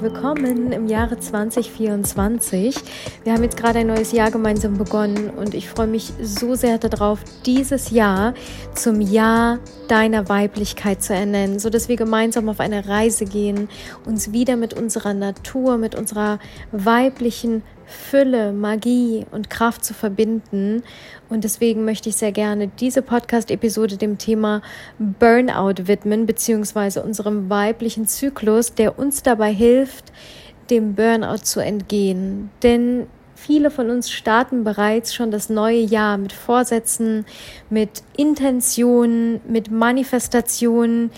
Herzlich willkommen im Jahre 2024. Wir haben jetzt gerade ein neues Jahr gemeinsam begonnen und ich freue mich so sehr darauf, dieses Jahr zum Jahr deiner Weiblichkeit zu ernennen, so dass wir gemeinsam auf eine Reise gehen, uns wieder mit unserer Natur, mit unserer weiblichen Fülle, Magie und Kraft zu verbinden. Und deswegen möchte ich sehr gerne diese Podcast-Episode dem Thema Burnout widmen, beziehungsweise unserem weiblichen Zyklus, der uns dabei hilft, dem Burnout zu entgehen. Denn viele von uns starten bereits schon das neue Jahr mit Vorsätzen, mit Intentionen, mit Manifestationen,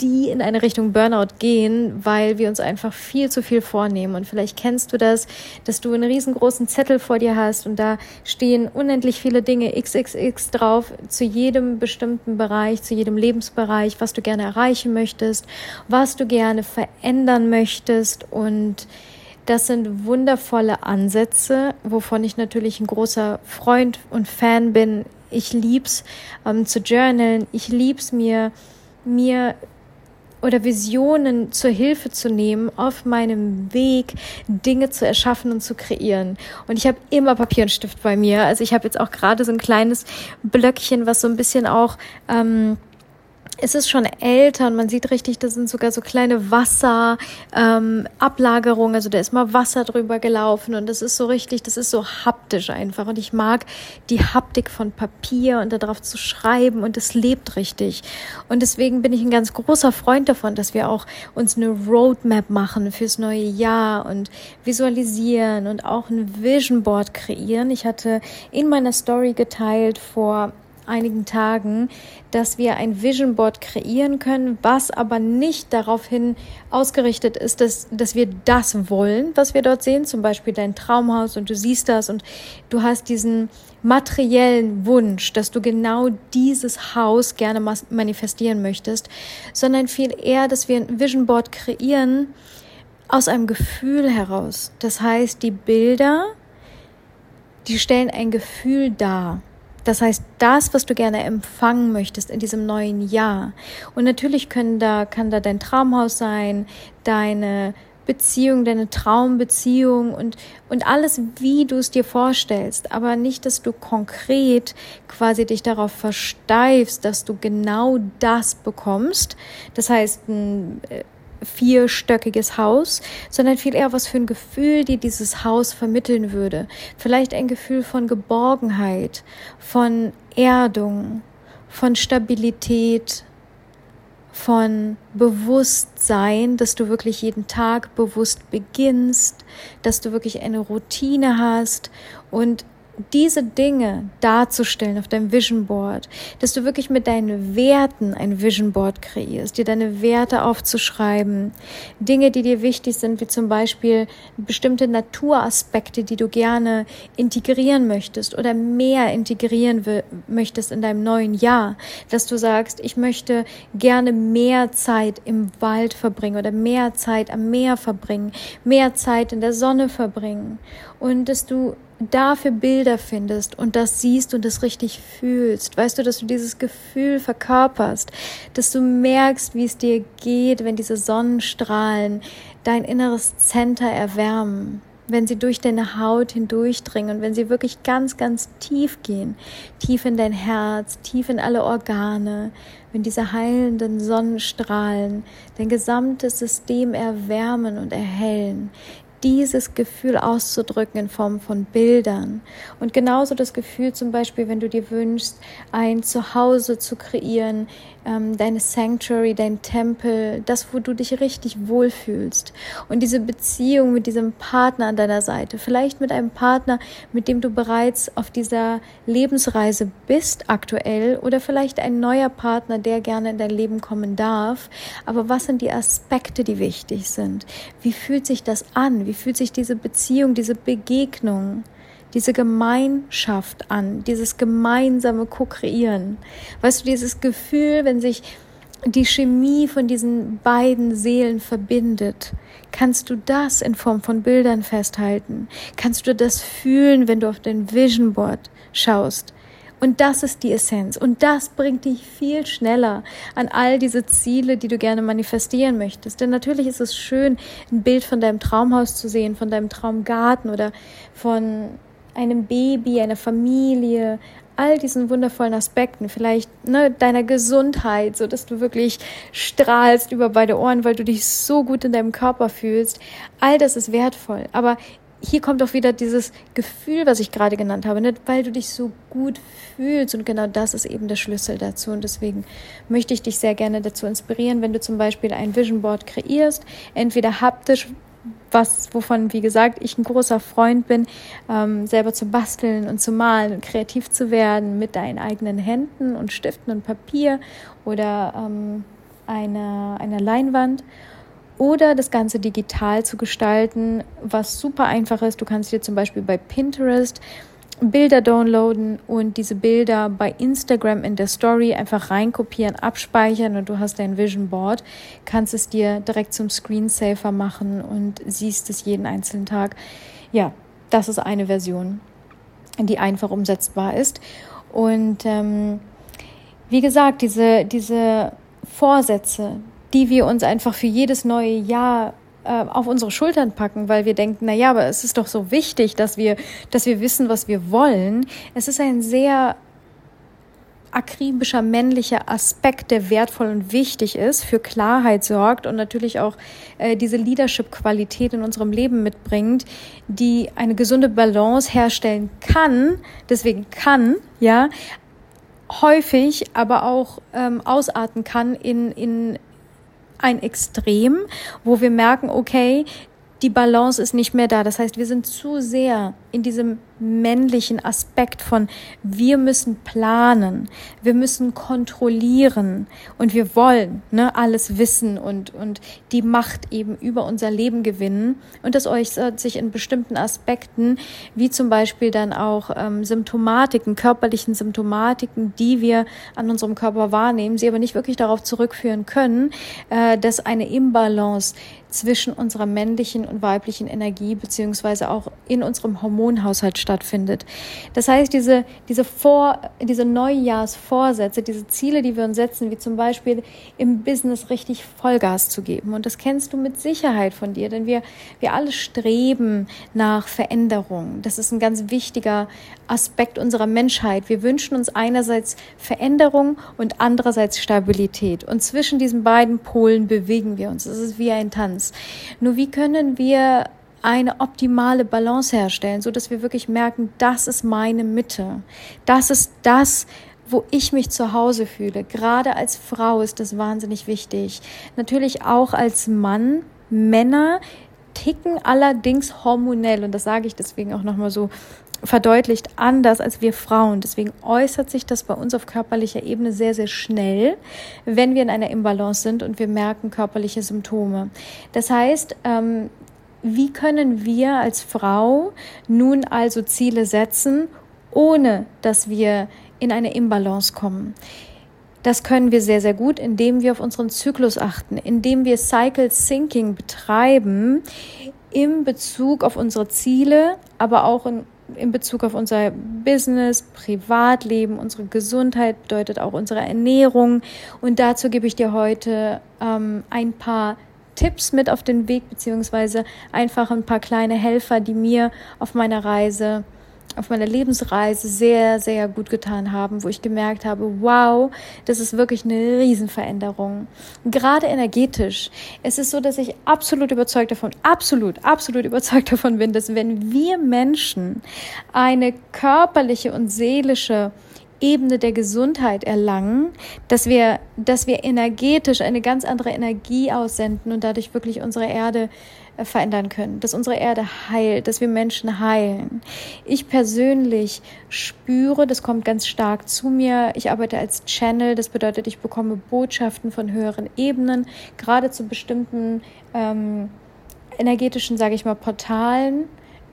die in eine Richtung Burnout gehen, weil wir uns einfach viel zu viel vornehmen. Und vielleicht kennst du das, dass du einen riesengroßen Zettel vor dir hast und da stehen unendlich viele Dinge XXX drauf zu jedem bestimmten Bereich, zu jedem Lebensbereich, was du gerne erreichen möchtest, was du gerne verändern möchtest und das sind wundervolle Ansätze, wovon ich natürlich ein großer Freund und Fan bin. Ich lieb's ähm, zu journalen. Ich lieb's mir, mir oder Visionen zur Hilfe zu nehmen auf meinem Weg, Dinge zu erschaffen und zu kreieren. Und ich habe immer Papier und Stift bei mir. Also ich habe jetzt auch gerade so ein kleines Blöckchen, was so ein bisschen auch ähm, es ist schon älter und man sieht richtig, das sind sogar so kleine Wasserablagerungen. Ähm, also da ist mal Wasser drüber gelaufen und das ist so richtig, das ist so haptisch einfach. Und ich mag die Haptik von Papier und darauf zu schreiben und es lebt richtig. Und deswegen bin ich ein ganz großer Freund davon, dass wir auch uns eine Roadmap machen fürs neue Jahr und visualisieren und auch ein Vision Board kreieren. Ich hatte in meiner Story geteilt vor einigen Tagen, dass wir ein Vision Board kreieren können, was aber nicht daraufhin ausgerichtet ist, dass, dass wir das wollen, was wir dort sehen, zum Beispiel dein Traumhaus und du siehst das und du hast diesen materiellen Wunsch, dass du genau dieses Haus gerne manifestieren möchtest, sondern viel eher, dass wir ein Vision Board kreieren aus einem Gefühl heraus. Das heißt, die Bilder, die stellen ein Gefühl dar. Das heißt, das, was du gerne empfangen möchtest in diesem neuen Jahr. Und natürlich können da, kann da dein Traumhaus sein, deine Beziehung, deine Traumbeziehung und, und alles, wie du es dir vorstellst. Aber nicht, dass du konkret quasi dich darauf versteifst, dass du genau das bekommst. Das heißt, ein, äh, vierstöckiges Haus, sondern viel eher was für ein Gefühl, die dieses Haus vermitteln würde. Vielleicht ein Gefühl von Geborgenheit, von Erdung, von Stabilität, von Bewusstsein, dass du wirklich jeden Tag bewusst beginnst, dass du wirklich eine Routine hast und diese Dinge darzustellen auf deinem Vision Board, dass du wirklich mit deinen Werten ein Vision Board kreierst, dir deine Werte aufzuschreiben, Dinge, die dir wichtig sind, wie zum Beispiel bestimmte Naturaspekte, die du gerne integrieren möchtest oder mehr integrieren möchtest in deinem neuen Jahr, dass du sagst, ich möchte gerne mehr Zeit im Wald verbringen oder mehr Zeit am Meer verbringen, mehr Zeit in der Sonne verbringen und dass du dafür Bilder findest und das siehst und das richtig fühlst, weißt du, dass du dieses Gefühl verkörperst, dass du merkst, wie es dir geht, wenn diese Sonnenstrahlen dein inneres Center erwärmen, wenn sie durch deine Haut hindurchdringen und wenn sie wirklich ganz, ganz tief gehen, tief in dein Herz, tief in alle Organe, wenn diese heilenden Sonnenstrahlen dein gesamtes System erwärmen und erhellen, dieses Gefühl auszudrücken in Form von Bildern. Und genauso das Gefühl zum Beispiel, wenn du dir wünschst, ein Zuhause zu kreieren, ähm, deine Sanctuary, dein Tempel, das, wo du dich richtig wohlfühlst. Und diese Beziehung mit diesem Partner an deiner Seite, vielleicht mit einem Partner, mit dem du bereits auf dieser Lebensreise bist aktuell oder vielleicht ein neuer Partner, der gerne in dein Leben kommen darf. Aber was sind die Aspekte, die wichtig sind? Wie fühlt sich das an? Wie fühlt sich diese Beziehung, diese Begegnung, diese Gemeinschaft an, dieses gemeinsame Co-Kreieren? Weißt du, dieses Gefühl, wenn sich die Chemie von diesen beiden Seelen verbindet, kannst du das in Form von Bildern festhalten? Kannst du das fühlen, wenn du auf dein Vision Board schaust? Und das ist die Essenz. Und das bringt dich viel schneller an all diese Ziele, die du gerne manifestieren möchtest. Denn natürlich ist es schön, ein Bild von deinem Traumhaus zu sehen, von deinem Traumgarten oder von einem Baby, einer Familie, all diesen wundervollen Aspekten, vielleicht ne, deiner Gesundheit, so dass du wirklich strahlst über beide Ohren, weil du dich so gut in deinem Körper fühlst. All das ist wertvoll. Aber hier kommt auch wieder dieses Gefühl, was ich gerade genannt habe, nicht? weil du dich so gut fühlst. Und genau das ist eben der Schlüssel dazu. Und deswegen möchte ich dich sehr gerne dazu inspirieren, wenn du zum Beispiel ein Vision Board kreierst, entweder haptisch, was, wovon, wie gesagt, ich ein großer Freund bin, ähm, selber zu basteln und zu malen und kreativ zu werden mit deinen eigenen Händen und Stiften und Papier oder ähm, einer, einer Leinwand oder das Ganze digital zu gestalten, was super einfach ist. Du kannst dir zum Beispiel bei Pinterest Bilder downloaden und diese Bilder bei Instagram in der Story einfach reinkopieren, abspeichern und du hast dein Vision Board, kannst es dir direkt zum Screensaver machen und siehst es jeden einzelnen Tag. Ja, das ist eine Version, die einfach umsetzbar ist. Und ähm, wie gesagt, diese, diese Vorsätze, die wir uns einfach für jedes neue Jahr auf unsere Schultern packen, weil wir denken, na ja, aber es ist doch so wichtig, dass wir, dass wir wissen, was wir wollen. Es ist ein sehr akribischer männlicher Aspekt, der wertvoll und wichtig ist, für Klarheit sorgt und natürlich auch äh, diese Leadership-Qualität in unserem Leben mitbringt, die eine gesunde Balance herstellen kann, deswegen kann, ja, häufig aber auch ähm, ausarten kann in, in ein Extrem, wo wir merken, okay, die Balance ist nicht mehr da. Das heißt, wir sind zu sehr in diesem männlichen Aspekt von wir müssen planen, wir müssen kontrollieren und wir wollen ne, alles wissen und, und die Macht eben über unser Leben gewinnen. Und das äußert sich in bestimmten Aspekten, wie zum Beispiel dann auch ähm, Symptomatiken, körperlichen Symptomatiken, die wir an unserem Körper wahrnehmen, sie aber nicht wirklich darauf zurückführen können, äh, dass eine Imbalance zwischen unserer männlichen und weiblichen Energie beziehungsweise auch in unserem Hormonhaushalt stattfindet. Das heißt, diese, diese, Vor, diese Neujahrsvorsätze, diese Ziele, die wir uns setzen, wie zum Beispiel im Business richtig Vollgas zu geben. Und das kennst du mit Sicherheit von dir, denn wir, wir alle streben nach Veränderung. Das ist ein ganz wichtiger Aspekt unserer Menschheit. Wir wünschen uns einerseits Veränderung und andererseits Stabilität. Und zwischen diesen beiden Polen bewegen wir uns. Es ist wie ein Tanz. Nur wie können wir eine optimale Balance herstellen, so dass wir wirklich merken, das ist meine Mitte. Das ist das, wo ich mich zu Hause fühle. Gerade als Frau ist das wahnsinnig wichtig. Natürlich auch als Mann. Männer ticken allerdings hormonell und das sage ich deswegen auch nochmal so verdeutlicht anders als wir Frauen. Deswegen äußert sich das bei uns auf körperlicher Ebene sehr, sehr schnell, wenn wir in einer Imbalance sind und wir merken körperliche Symptome. Das heißt, ähm, wie können wir als Frau nun also Ziele setzen, ohne dass wir in eine Imbalance kommen? Das können wir sehr, sehr gut, indem wir auf unseren Zyklus achten, indem wir Cycle Syncing betreiben im Bezug auf unsere Ziele, aber auch in, in Bezug auf unser Business, Privatleben, unsere Gesundheit, bedeutet auch unsere Ernährung. Und dazu gebe ich dir heute ähm, ein paar Tipps mit auf den Weg, beziehungsweise einfach ein paar kleine Helfer, die mir auf meiner Reise, auf meiner Lebensreise sehr, sehr gut getan haben, wo ich gemerkt habe, wow, das ist wirklich eine Riesenveränderung. Gerade energetisch. Es ist so, dass ich absolut überzeugt davon, absolut, absolut überzeugt davon bin, dass wenn wir Menschen eine körperliche und seelische Ebene der Gesundheit erlangen, dass wir, dass wir energetisch eine ganz andere Energie aussenden und dadurch wirklich unsere Erde äh, verändern können, dass unsere Erde heilt, dass wir Menschen heilen. Ich persönlich spüre, das kommt ganz stark zu mir. Ich arbeite als Channel, das bedeutet, ich bekomme Botschaften von höheren Ebenen, gerade zu bestimmten ähm, energetischen, sage ich mal, Portalen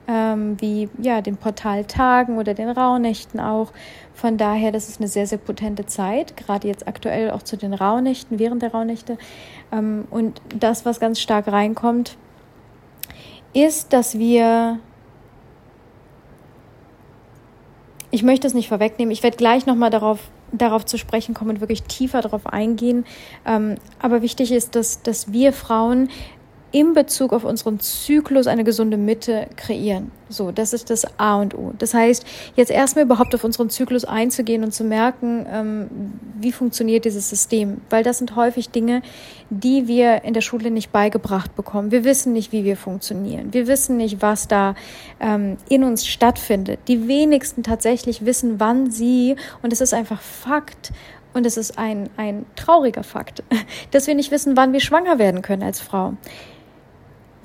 ähm, wie ja, den Portaltagen oder den Rauhnächten auch. Von daher, das ist eine sehr, sehr potente Zeit, gerade jetzt aktuell auch zu den Rauhnächten, während der Rauhnächte. Ähm, und das, was ganz stark reinkommt, ist, dass wir ich möchte es nicht vorwegnehmen. Ich werde gleich nochmal darauf, darauf zu sprechen kommen und wirklich tiefer darauf eingehen. Ähm, aber wichtig ist, dass, dass wir Frauen in Bezug auf unseren Zyklus eine gesunde Mitte kreieren. So, das ist das A und O. Das heißt, jetzt erstmal überhaupt auf unseren Zyklus einzugehen und zu merken, ähm, wie funktioniert dieses System. Weil das sind häufig Dinge, die wir in der Schule nicht beigebracht bekommen. Wir wissen nicht, wie wir funktionieren. Wir wissen nicht, was da ähm, in uns stattfindet. Die wenigsten tatsächlich wissen, wann sie, und es ist einfach Fakt, und es ist ein, ein trauriger Fakt, dass wir nicht wissen, wann wir schwanger werden können als Frau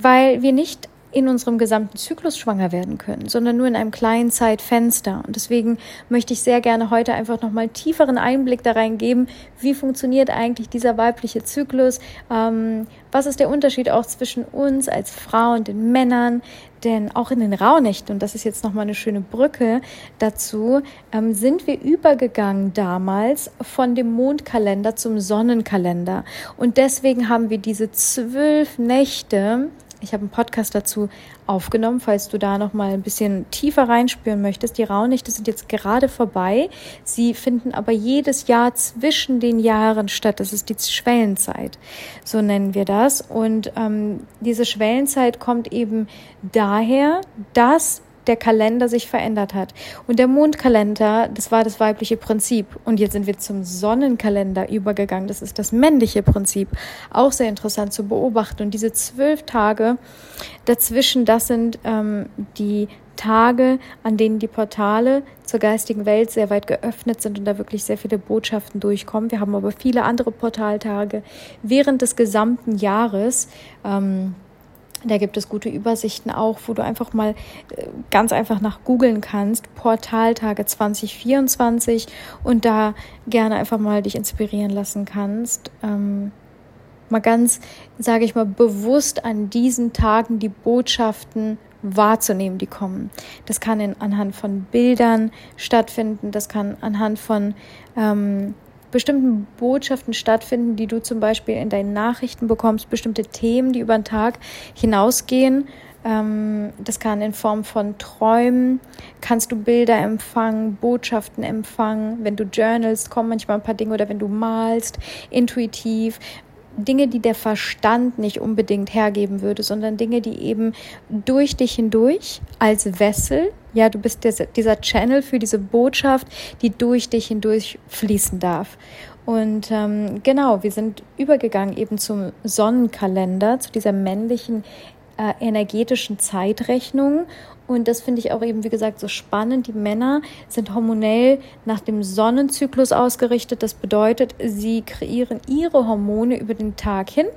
weil wir nicht in unserem gesamten Zyklus schwanger werden können, sondern nur in einem kleinen Zeitfenster. Und deswegen möchte ich sehr gerne heute einfach nochmal tieferen Einblick da reingeben, wie funktioniert eigentlich dieser weibliche Zyklus, ähm, was ist der Unterschied auch zwischen uns als Frau und den Männern, denn auch in den Rauhnächten, und das ist jetzt nochmal eine schöne Brücke dazu, ähm, sind wir übergegangen damals von dem Mondkalender zum Sonnenkalender. Und deswegen haben wir diese zwölf Nächte, ich habe einen Podcast dazu aufgenommen, falls du da noch mal ein bisschen tiefer reinspüren möchtest. Die Rauhnächte sind jetzt gerade vorbei. Sie finden aber jedes Jahr zwischen den Jahren statt. Das ist die Schwellenzeit, so nennen wir das. Und ähm, diese Schwellenzeit kommt eben daher, dass der Kalender sich verändert hat. Und der Mondkalender, das war das weibliche Prinzip. Und jetzt sind wir zum Sonnenkalender übergegangen. Das ist das männliche Prinzip. Auch sehr interessant zu beobachten. Und diese zwölf Tage dazwischen, das sind ähm, die Tage, an denen die Portale zur geistigen Welt sehr weit geöffnet sind und da wirklich sehr viele Botschaften durchkommen. Wir haben aber viele andere Portaltage während des gesamten Jahres. Ähm, da gibt es gute Übersichten auch, wo du einfach mal äh, ganz einfach nach googeln kannst, Portaltage 2024 und da gerne einfach mal dich inspirieren lassen kannst. Ähm, mal ganz, sage ich mal, bewusst an diesen Tagen die Botschaften wahrzunehmen, die kommen. Das kann in, anhand von Bildern stattfinden, das kann anhand von ähm, bestimmten Botschaften stattfinden, die du zum Beispiel in deinen Nachrichten bekommst, bestimmte Themen, die über den Tag hinausgehen. Ähm, das kann in Form von Träumen, kannst du Bilder empfangen, Botschaften empfangen. Wenn du journalst, kommen manchmal ein paar Dinge oder wenn du malst, intuitiv. Dinge, die der Verstand nicht unbedingt hergeben würde, sondern Dinge, die eben durch dich hindurch als Wessel, ja, du bist der, dieser Channel für diese Botschaft, die durch dich hindurch fließen darf. Und ähm, genau, wir sind übergegangen eben zum Sonnenkalender, zu dieser männlichen äh, energetischen Zeitrechnung und das finde ich auch eben, wie gesagt, so spannend. Die Männer sind hormonell nach dem Sonnenzyklus ausgerichtet. Das bedeutet, sie kreieren ihre Hormone über den Tag hin.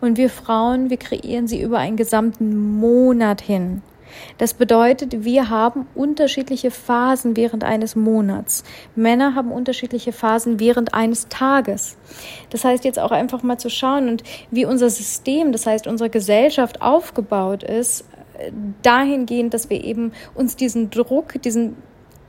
Und wir Frauen, wir kreieren sie über einen gesamten Monat hin. Das bedeutet, wir haben unterschiedliche Phasen während eines Monats. Männer haben unterschiedliche Phasen während eines Tages. Das heißt jetzt auch einfach mal zu schauen und wie unser System, das heißt unsere Gesellschaft aufgebaut ist, dahingehend, dass wir eben uns diesen Druck, diesen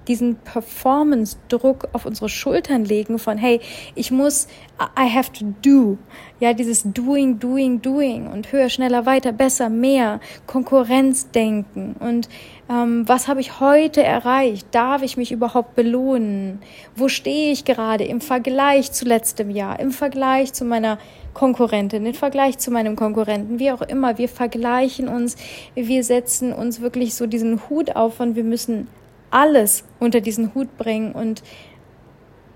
diesen Performance-Druck auf unsere Schultern legen von, hey, ich muss, I have to do. Ja, dieses Doing, Doing, Doing und höher, schneller, weiter, besser, mehr, Konkurrenzdenken und ähm, was habe ich heute erreicht? Darf ich mich überhaupt belohnen? Wo stehe ich gerade im Vergleich zu letztem Jahr, im Vergleich zu meiner Konkurrentin, im Vergleich zu meinem Konkurrenten, wie auch immer. Wir vergleichen uns, wir setzen uns wirklich so diesen Hut auf und wir müssen alles unter diesen Hut bringen und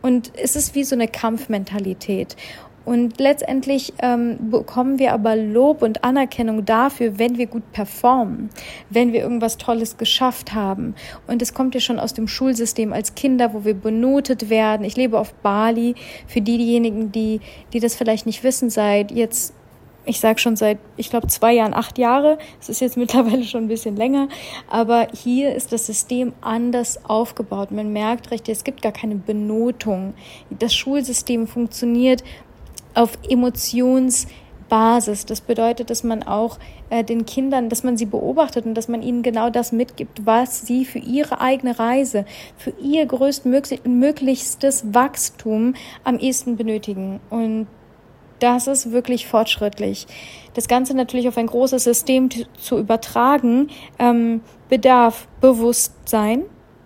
und es ist wie so eine Kampfmentalität. Und letztendlich ähm, bekommen wir aber Lob und Anerkennung dafür, wenn wir gut performen, wenn wir irgendwas Tolles geschafft haben. Und es kommt ja schon aus dem Schulsystem als Kinder, wo wir benotet werden. Ich lebe auf Bali. Für diejenigen, die, die das vielleicht nicht wissen, seit jetzt ich sage schon seit, ich glaube, zwei Jahren, acht Jahre. Es ist jetzt mittlerweile schon ein bisschen länger. Aber hier ist das System anders aufgebaut. Man merkt recht, es gibt gar keine Benotung. Das Schulsystem funktioniert auf Emotionsbasis. Das bedeutet, dass man auch äh, den Kindern, dass man sie beobachtet und dass man ihnen genau das mitgibt, was sie für ihre eigene Reise, für ihr größtmöglichstes Wachstum am ehesten benötigen. Und das ist wirklich fortschrittlich. Das Ganze natürlich auf ein großes System zu übertragen, ähm, bedarf Bewusstsein,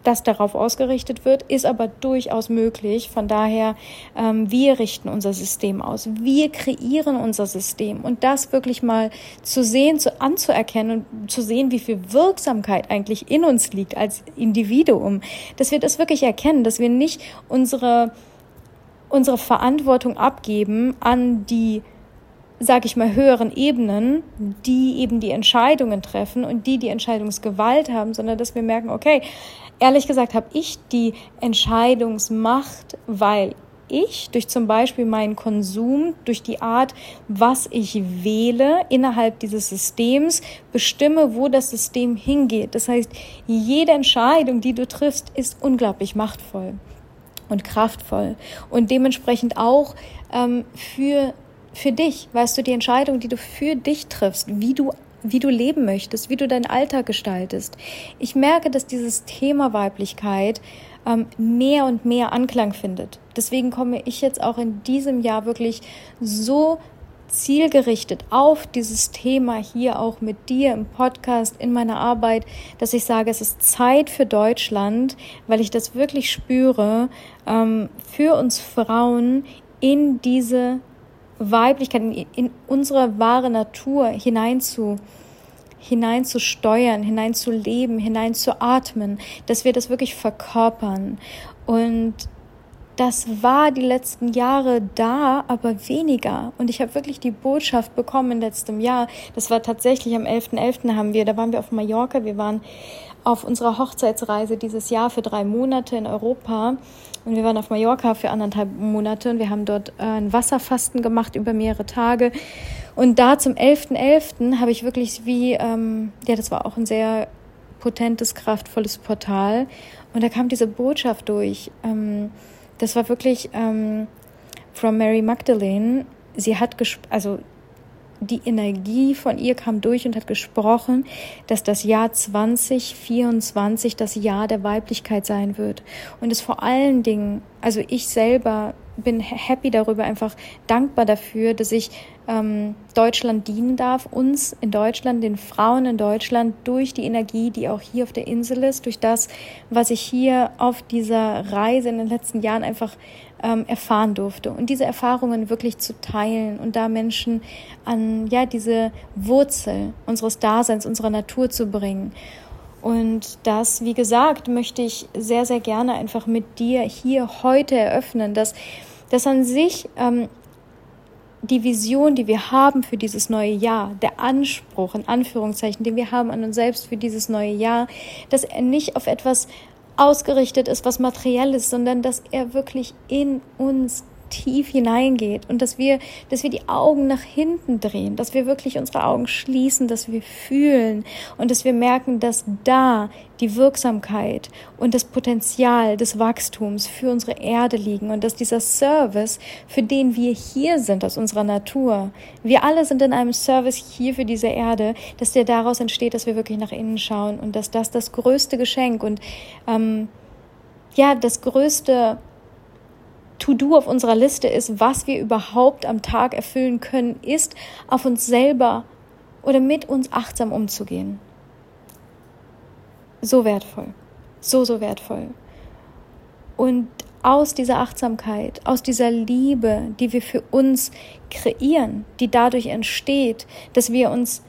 das darauf ausgerichtet wird, ist aber durchaus möglich. Von daher, ähm, wir richten unser System aus. Wir kreieren unser System. Und das wirklich mal zu sehen, zu anzuerkennen und zu sehen, wie viel Wirksamkeit eigentlich in uns liegt als Individuum. Dass wir das wirklich erkennen, dass wir nicht unsere, unsere Verantwortung abgeben an die sage ich mal, höheren Ebenen, die eben die Entscheidungen treffen und die die Entscheidungsgewalt haben, sondern dass wir merken, okay, Ehrlich gesagt habe ich die Entscheidungsmacht, weil ich durch zum Beispiel meinen Konsum, durch die Art, was ich wähle innerhalb dieses Systems, bestimme, wo das System hingeht. Das heißt, jede Entscheidung, die du triffst, ist unglaublich machtvoll und kraftvoll und dementsprechend auch ähm, für für dich, weißt du, die Entscheidung, die du für dich triffst, wie du wie du leben möchtest, wie du deinen Alltag gestaltest. Ich merke, dass dieses Thema Weiblichkeit ähm, mehr und mehr Anklang findet. Deswegen komme ich jetzt auch in diesem Jahr wirklich so zielgerichtet auf dieses Thema hier auch mit dir im Podcast, in meiner Arbeit, dass ich sage, es ist Zeit für Deutschland, weil ich das wirklich spüre, ähm, für uns Frauen in diese Weiblichkeit, in, in unsere wahre Natur hineinzu, hineinzusteuern, hineinzuleben, hineinzuatmen, dass wir das wirklich verkörpern. Und das war die letzten Jahre da, aber weniger. Und ich habe wirklich die Botschaft bekommen in letztem Jahr. Das war tatsächlich am 11.11. .11. haben wir, da waren wir auf Mallorca, wir waren auf unserer Hochzeitsreise dieses Jahr für drei Monate in Europa. Und wir waren auf Mallorca für anderthalb Monate und wir haben dort äh, ein Wasserfasten gemacht über mehrere Tage. Und da zum 11.11. .11. habe ich wirklich wie, ähm, ja, das war auch ein sehr potentes, kraftvolles Portal. Und da kam diese Botschaft durch. Ähm, das war wirklich ähm, from Mary Magdalene. Sie hat, also die Energie von ihr kam durch und hat gesprochen, dass das Jahr 2024 das Jahr der Weiblichkeit sein wird. Und es vor allen Dingen, also ich selber bin happy darüber, einfach dankbar dafür, dass ich ähm, Deutschland dienen darf, uns in Deutschland, den Frauen in Deutschland, durch die Energie, die auch hier auf der Insel ist, durch das, was ich hier auf dieser Reise in den letzten Jahren einfach ähm, erfahren durfte. Und diese Erfahrungen wirklich zu teilen und da Menschen an ja diese Wurzel unseres Daseins, unserer Natur zu bringen. Und das, wie gesagt, möchte ich sehr, sehr gerne einfach mit dir hier heute eröffnen, dass das an sich ähm, die Vision, die wir haben für dieses neue Jahr, der Anspruch, in Anführungszeichen, den wir haben an uns selbst für dieses neue Jahr, dass er nicht auf etwas ausgerichtet ist, was materiell ist, sondern dass er wirklich in uns tief hineingeht und dass wir, dass wir die Augen nach hinten drehen, dass wir wirklich unsere Augen schließen, dass wir fühlen und dass wir merken, dass da die Wirksamkeit und das Potenzial des Wachstums für unsere Erde liegen und dass dieser Service, für den wir hier sind aus unserer Natur, wir alle sind in einem Service hier für diese Erde, dass der daraus entsteht, dass wir wirklich nach innen schauen und dass das das größte Geschenk und ähm, ja, das größte To-Do auf unserer Liste ist, was wir überhaupt am Tag erfüllen können, ist, auf uns selber oder mit uns achtsam umzugehen. So wertvoll. So, so wertvoll. Und aus dieser Achtsamkeit, aus dieser Liebe, die wir für uns kreieren, die dadurch entsteht, dass wir uns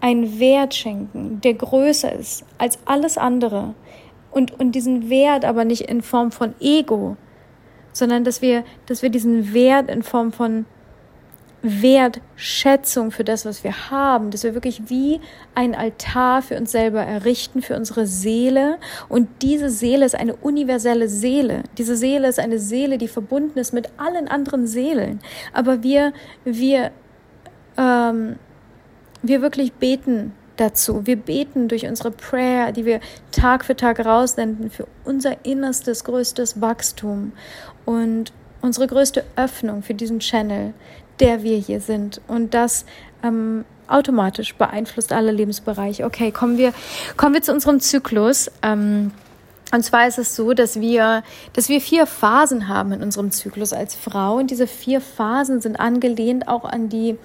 einen Wert schenken, der größer ist als alles andere. Und, und diesen Wert aber nicht in Form von Ego, sondern dass wir, dass wir diesen Wert in Form von Wertschätzung für das, was wir haben, dass wir wirklich wie ein Altar für uns selber errichten, für unsere Seele. Und diese Seele ist eine universelle Seele. Diese Seele ist eine Seele, die verbunden ist mit allen anderen Seelen. Aber wir, wir, ähm, wir wirklich beten dazu. Wir beten durch unsere Prayer, die wir Tag für Tag raussenden, für unser innerstes, größtes Wachstum und unsere größte Öffnung für diesen Channel, der wir hier sind. Und das ähm, automatisch beeinflusst alle Lebensbereiche. Okay, kommen wir, kommen wir zu unserem Zyklus. Ähm, und zwar ist es so, dass wir, dass wir vier Phasen haben in unserem Zyklus als Frau. Und diese vier Phasen sind angelehnt auch an die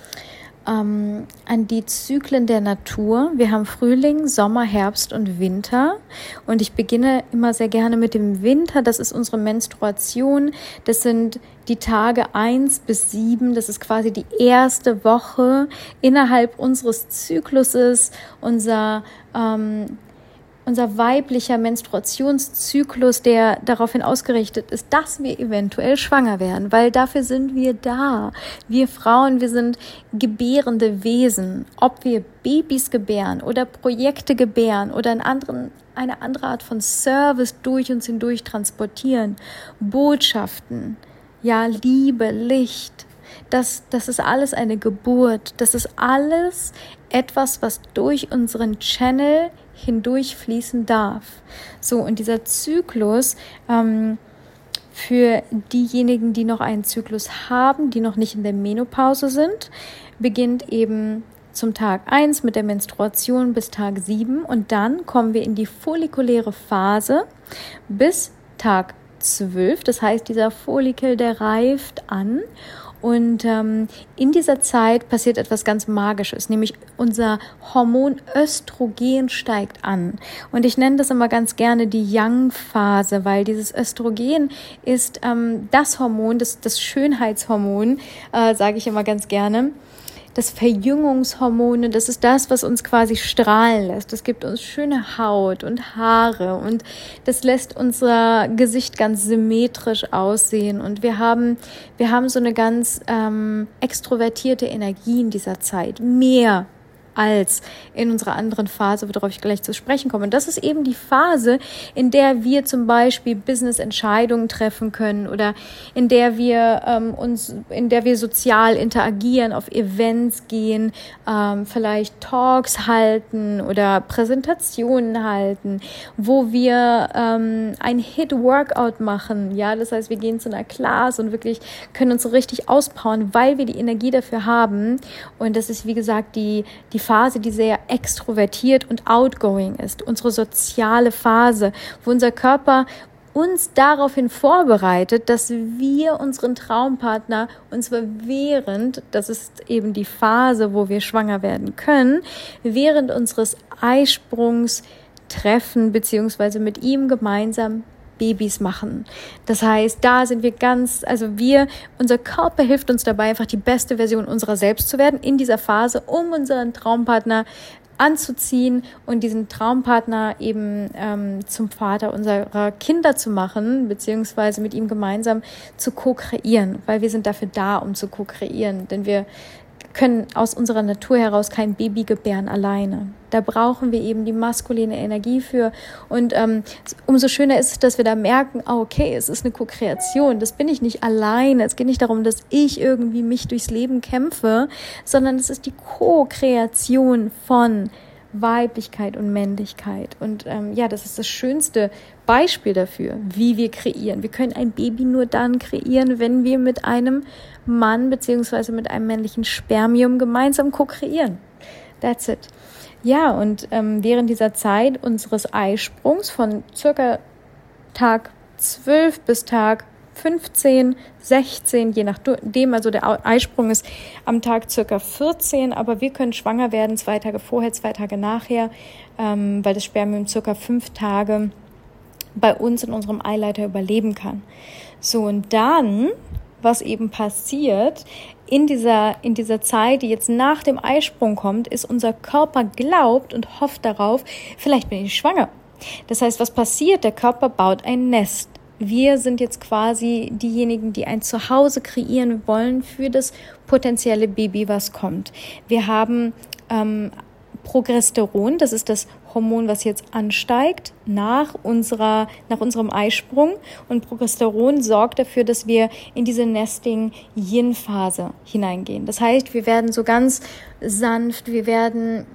ähm, an die Zyklen der Natur. Wir haben Frühling, Sommer, Herbst und Winter. Und ich beginne immer sehr gerne mit dem Winter. Das ist unsere Menstruation. Das sind die Tage eins bis sieben. Das ist quasi die erste Woche innerhalb unseres Zykluses, unser ähm, unser weiblicher Menstruationszyklus, der daraufhin ausgerichtet ist, dass wir eventuell schwanger werden, weil dafür sind wir da. Wir Frauen, wir sind gebärende Wesen. Ob wir Babys gebären oder Projekte gebären oder einen anderen, eine andere Art von Service durch uns hindurch transportieren, Botschaften, ja, Liebe, Licht, das, das ist alles eine Geburt. Das ist alles etwas, was durch unseren Channel hindurchfließen darf. So, und dieser Zyklus, ähm, für diejenigen, die noch einen Zyklus haben, die noch nicht in der Menopause sind, beginnt eben zum Tag 1 mit der Menstruation bis Tag 7 und dann kommen wir in die follikuläre Phase bis Tag 12. Das heißt, dieser Follikel, der reift an und ähm, in dieser Zeit passiert etwas ganz Magisches, nämlich unser Hormon Östrogen steigt an. Und ich nenne das immer ganz gerne die Young-Phase, weil dieses Östrogen ist ähm, das Hormon, das, das Schönheitshormon, äh, sage ich immer ganz gerne das Verjüngungshormone, das ist das, was uns quasi strahlen lässt. Das gibt uns schöne Haut und Haare und das lässt unser Gesicht ganz symmetrisch aussehen. Und wir haben, wir haben so eine ganz ähm, extrovertierte Energie in dieser Zeit. Mehr als in unserer anderen Phase, worauf ich gleich zu sprechen komme. Und das ist eben die Phase, in der wir zum Beispiel Business-Entscheidungen treffen können oder in der wir ähm, uns, in der wir sozial interagieren, auf Events gehen, ähm, vielleicht Talks halten oder Präsentationen halten, wo wir ähm, ein Hit-Workout machen. Ja, das heißt, wir gehen zu einer Class und wirklich können uns so richtig auspowern, weil wir die Energie dafür haben. Und das ist, wie gesagt, die, die Phase, die sehr extrovertiert und outgoing ist, unsere soziale Phase, wo unser Körper uns daraufhin vorbereitet, dass wir unseren Traumpartner, und zwar während, das ist eben die Phase, wo wir schwanger werden können, während unseres Eisprungs treffen, beziehungsweise mit ihm gemeinsam Babys machen. Das heißt, da sind wir ganz, also wir, unser Körper hilft uns dabei, einfach die beste Version unserer selbst zu werden in dieser Phase, um unseren Traumpartner anzuziehen und diesen Traumpartner eben ähm, zum Vater unserer Kinder zu machen, beziehungsweise mit ihm gemeinsam zu ko-kreieren, weil wir sind dafür da, um zu ko-kreieren, denn wir können aus unserer Natur heraus kein Baby gebären alleine. Da brauchen wir eben die maskuline Energie für. Und ähm, umso schöner ist es, dass wir da merken, oh, okay, es ist eine Co-Kreation. Das bin ich nicht alleine. Es geht nicht darum, dass ich irgendwie mich durchs Leben kämpfe, sondern es ist die Co-Kreation von Weiblichkeit und Männlichkeit. Und ähm, ja, das ist das schönste Beispiel dafür, wie wir kreieren. Wir können ein Baby nur dann kreieren, wenn wir mit einem Mann beziehungsweise mit einem männlichen Spermium gemeinsam ko-kreieren. That's it. Ja, und ähm, während dieser Zeit unseres Eisprungs von circa Tag 12 bis Tag 15, 16, je nachdem, also der Eisprung ist am Tag circa 14, aber wir können schwanger werden zwei Tage vorher, zwei Tage nachher, ähm, weil das Spermium circa fünf Tage bei uns in unserem Eileiter überleben kann. So, und dann, was eben passiert, in dieser, in dieser Zeit, die jetzt nach dem Eisprung kommt, ist unser Körper glaubt und hofft darauf, vielleicht bin ich schwanger. Das heißt, was passiert? Der Körper baut ein Nest wir sind jetzt quasi diejenigen, die ein Zuhause kreieren wollen für das potenzielle Baby, was kommt. Wir haben ähm, Progesteron, das ist das Hormon, was jetzt ansteigt nach unserer, nach unserem Eisprung. Und Progesteron sorgt dafür, dass wir in diese Nesting-Yin-Phase hineingehen. Das heißt, wir werden so ganz sanft, wir werden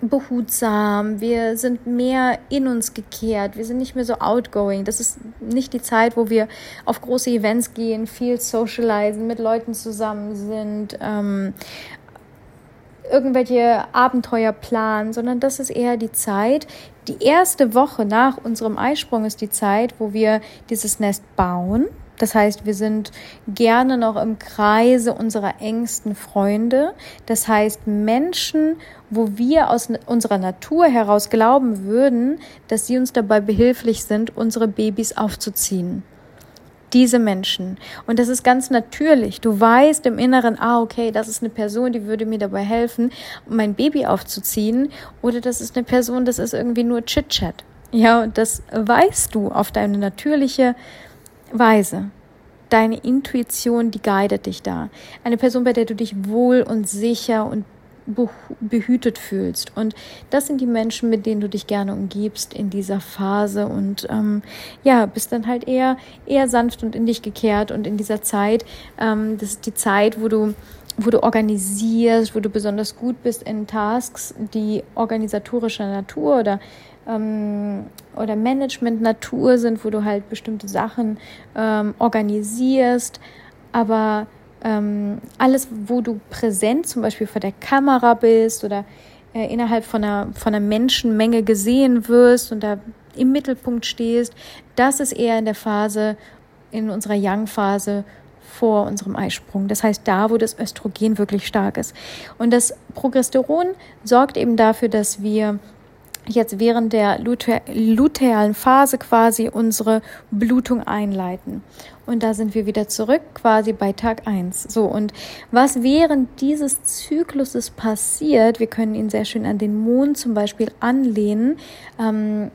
behutsam, wir sind mehr in uns gekehrt, wir sind nicht mehr so outgoing. Das ist nicht die Zeit, wo wir auf große Events gehen, viel socialisen, mit Leuten zusammen sind, ähm, irgendwelche Abenteuer planen, sondern das ist eher die Zeit. Die erste Woche nach unserem Eisprung ist die Zeit, wo wir dieses Nest bauen Das heißt, wir sind gerne noch im Kreise unserer engsten Freunde. Das heißt, Menschen, wo wir aus unserer Natur heraus glauben würden, dass sie uns dabei behilflich sind, unsere Babys aufzuziehen. Diese Menschen. Und das ist ganz natürlich. Du weißt im Inneren, ah, okay, das ist eine Person, die würde mir dabei helfen, mein Baby aufzuziehen. Oder das ist eine Person, das ist irgendwie nur Chit-Chat. Ja, und das weißt du auf deine natürliche Weise. Deine Intuition, die guidet dich da. Eine Person, bei der du dich wohl und sicher und behütet fühlst. Und das sind die Menschen, mit denen du dich gerne umgibst in dieser Phase und ähm, ja, bist dann halt eher, eher sanft und in dich gekehrt und in dieser Zeit, ähm, das ist die Zeit, wo du wo du organisierst, wo du besonders gut bist in Tasks, die organisatorischer Natur oder ähm, oder Management-Natur sind, wo du halt bestimmte Sachen ähm, organisierst, aber ähm, alles, wo du präsent zum Beispiel vor der Kamera bist oder äh, innerhalb von einer, von einer Menschenmenge gesehen wirst und da im Mittelpunkt stehst, das ist eher in der Phase, in unserer Young-Phase vor unserem Eisprung. Das heißt, da, wo das Östrogen wirklich stark ist. Und das Progesteron sorgt eben dafür, dass wir jetzt während der lutealen Phase quasi unsere Blutung einleiten. Und da sind wir wieder zurück, quasi bei Tag 1. So, und was während dieses Zykluses passiert, wir können ihn sehr schön an den Mond zum Beispiel anlehnen. Ähm,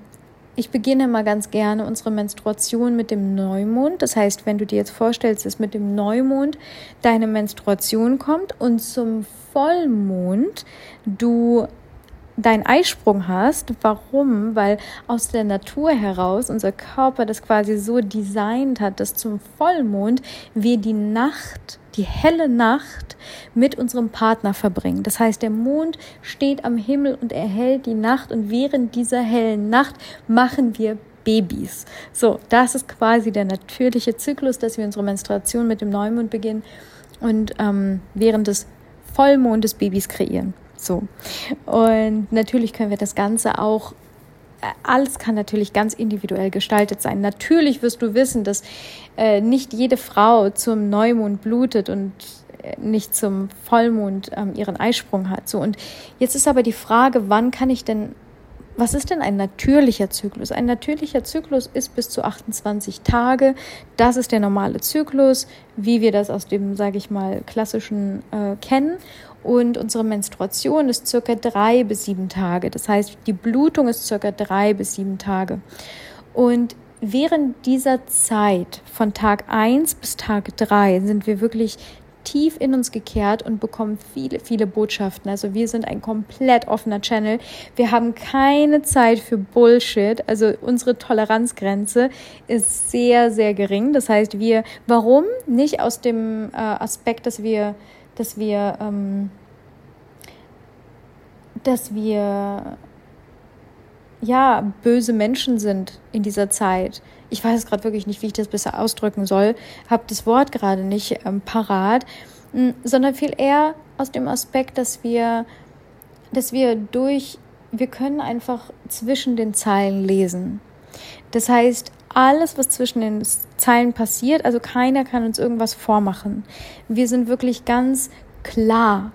ich beginne mal ganz gerne unsere Menstruation mit dem Neumond. Das heißt, wenn du dir jetzt vorstellst, dass mit dem Neumond deine Menstruation kommt und zum Vollmond du deinen Eisprung hast. Warum? Weil aus der Natur heraus unser Körper das quasi so designt hat, dass zum Vollmond wir die Nacht, die helle Nacht mit unserem Partner verbringen. Das heißt, der Mond steht am Himmel und erhält die Nacht und während dieser hellen Nacht machen wir Babys. So, das ist quasi der natürliche Zyklus, dass wir unsere Menstruation mit dem Neumond beginnen und ähm, während des Vollmondes Babys kreieren. So. Und natürlich können wir das Ganze auch äh, alles kann natürlich ganz individuell gestaltet sein. Natürlich wirst du wissen, dass äh, nicht jede Frau zum Neumond blutet und äh, nicht zum Vollmond ähm, ihren Eisprung hat. So und jetzt ist aber die Frage, wann kann ich denn was ist denn ein natürlicher Zyklus? Ein natürlicher Zyklus ist bis zu 28 Tage. Das ist der normale Zyklus, wie wir das aus dem, sage ich mal, klassischen äh, kennen. Und unsere Menstruation ist circa drei bis sieben Tage. Das heißt, die Blutung ist circa drei bis sieben Tage. Und während dieser Zeit von Tag eins bis Tag drei sind wir wirklich tief in uns gekehrt und bekommen viele, viele Botschaften. Also wir sind ein komplett offener Channel. Wir haben keine Zeit für Bullshit. Also unsere Toleranzgrenze ist sehr, sehr gering. Das heißt, wir, warum? Nicht aus dem äh, Aspekt, dass wir dass wir, ähm, dass wir ja böse Menschen sind in dieser Zeit. Ich weiß gerade wirklich nicht, wie ich das besser ausdrücken soll, habe das Wort gerade nicht ähm, parat, sondern viel eher aus dem Aspekt, dass wir, dass wir durch, wir können einfach zwischen den Zeilen lesen. Das heißt, alles, was zwischen den Zeilen passiert, also keiner kann uns irgendwas vormachen. Wir sind wirklich ganz klar.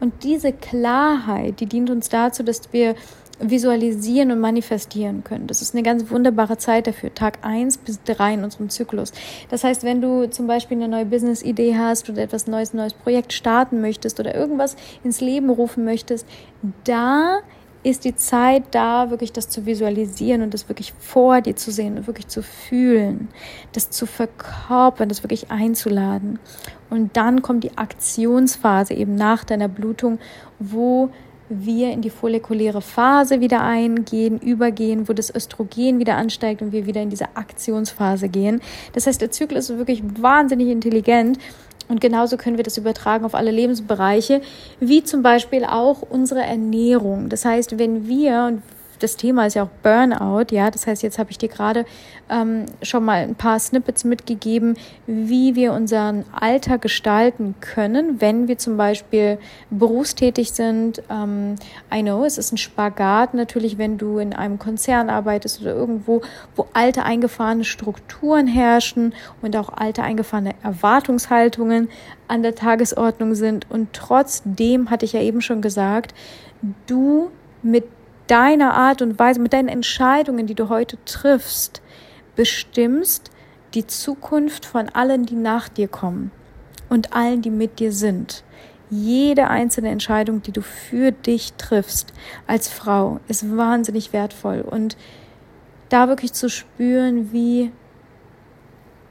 Und diese Klarheit, die dient uns dazu, dass wir visualisieren und manifestieren können. Das ist eine ganz wunderbare Zeit dafür, Tag eins bis drei in unserem Zyklus. Das heißt, wenn du zum Beispiel eine neue Business-Idee hast oder etwas neues, neues Projekt starten möchtest oder irgendwas ins Leben rufen möchtest, da ist die Zeit da, wirklich das zu visualisieren und das wirklich vor dir zu sehen und wirklich zu fühlen, das zu verkörpern, das wirklich einzuladen. Und dann kommt die Aktionsphase eben nach deiner Blutung, wo wir in die follikuläre Phase wieder eingehen, übergehen, wo das Östrogen wieder ansteigt und wir wieder in diese Aktionsphase gehen. Das heißt, der Zyklus ist wirklich wahnsinnig intelligent und genauso können wir das übertragen auf alle Lebensbereiche, wie zum Beispiel auch unsere Ernährung. Das heißt, wenn wir, und das Thema ist ja auch Burnout, ja. Das heißt, jetzt habe ich dir gerade ähm, schon mal ein paar Snippets mitgegeben, wie wir unseren Alltag gestalten können, wenn wir zum Beispiel berufstätig sind. Ähm, I know, es ist ein Spagat natürlich, wenn du in einem Konzern arbeitest oder irgendwo, wo alte eingefahrene Strukturen herrschen und auch alte eingefahrene Erwartungshaltungen an der Tagesordnung sind. Und trotzdem, hatte ich ja eben schon gesagt, du mit deiner Art und Weise, mit deinen Entscheidungen, die du heute triffst, bestimmst die Zukunft von allen, die nach dir kommen und allen, die mit dir sind. Jede einzelne Entscheidung, die du für dich triffst als Frau, ist wahnsinnig wertvoll und da wirklich zu spüren, wie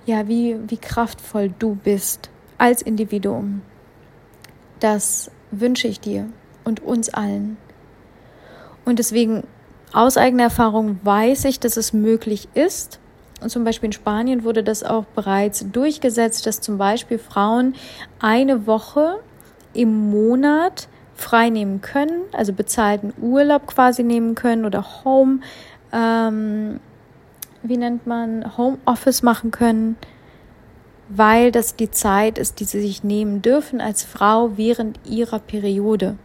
ja, wie wie kraftvoll du bist als Individuum. Das wünsche ich dir und uns allen. Und deswegen aus eigener Erfahrung weiß ich, dass es möglich ist. Und zum Beispiel in Spanien wurde das auch bereits durchgesetzt, dass zum Beispiel Frauen eine Woche im Monat frei nehmen können, also bezahlten Urlaub quasi nehmen können oder Home, ähm, wie nennt man, Home Office machen können, weil das die Zeit ist, die sie sich nehmen dürfen als Frau während ihrer Periode.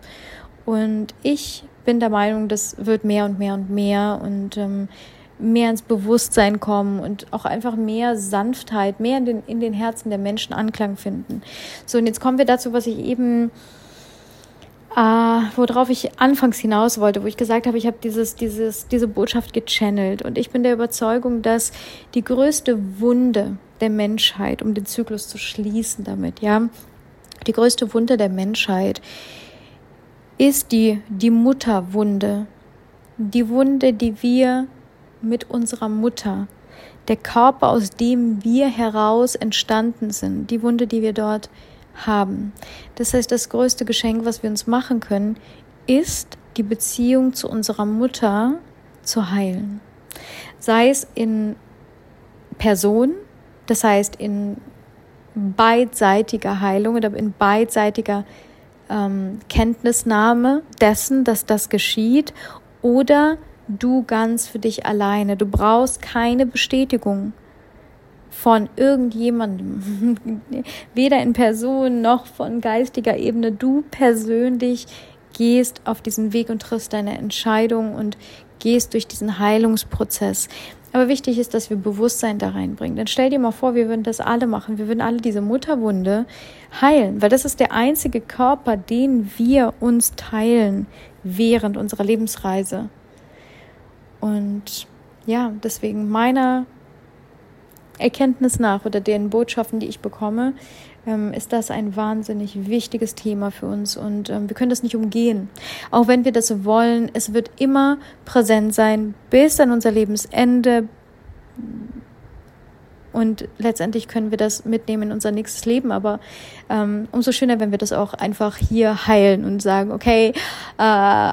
Und ich bin der Meinung, das wird mehr und mehr und mehr und ähm, mehr ins Bewusstsein kommen und auch einfach mehr Sanftheit, mehr in den, in den Herzen der Menschen Anklang finden. So, und jetzt kommen wir dazu, was ich eben, äh, worauf ich anfangs hinaus wollte, wo ich gesagt habe, ich habe dieses, dieses, diese Botschaft gechannelt und ich bin der Überzeugung, dass die größte Wunde der Menschheit, um den Zyklus zu schließen damit, ja, die größte Wunde der Menschheit ist die, die Mutterwunde. Die Wunde, die wir mit unserer Mutter, der Körper, aus dem wir heraus entstanden sind, die Wunde, die wir dort haben. Das heißt, das größte Geschenk, was wir uns machen können, ist die Beziehung zu unserer Mutter zu heilen. Sei es in Person, das heißt in beidseitiger Heilung oder in beidseitiger ähm, Kenntnisnahme dessen, dass das geschieht oder du ganz für dich alleine. Du brauchst keine Bestätigung von irgendjemandem, weder in Person noch von geistiger Ebene. Du persönlich gehst auf diesen Weg und triffst deine Entscheidung und gehst durch diesen Heilungsprozess. Aber wichtig ist, dass wir Bewusstsein da reinbringen. Dann stell dir mal vor, wir würden das alle machen. Wir würden alle diese Mutterwunde heilen, weil das ist der einzige Körper, den wir uns teilen während unserer Lebensreise. Und ja, deswegen meiner Erkenntnis nach oder den Botschaften, die ich bekomme, ähm, ist das ein wahnsinnig wichtiges Thema für uns und ähm, wir können das nicht umgehen. Auch wenn wir das wollen, es wird immer präsent sein bis an unser Lebensende. Und letztendlich können wir das mitnehmen in unser nächstes Leben. Aber ähm, umso schöner, wenn wir das auch einfach hier heilen und sagen, okay, äh,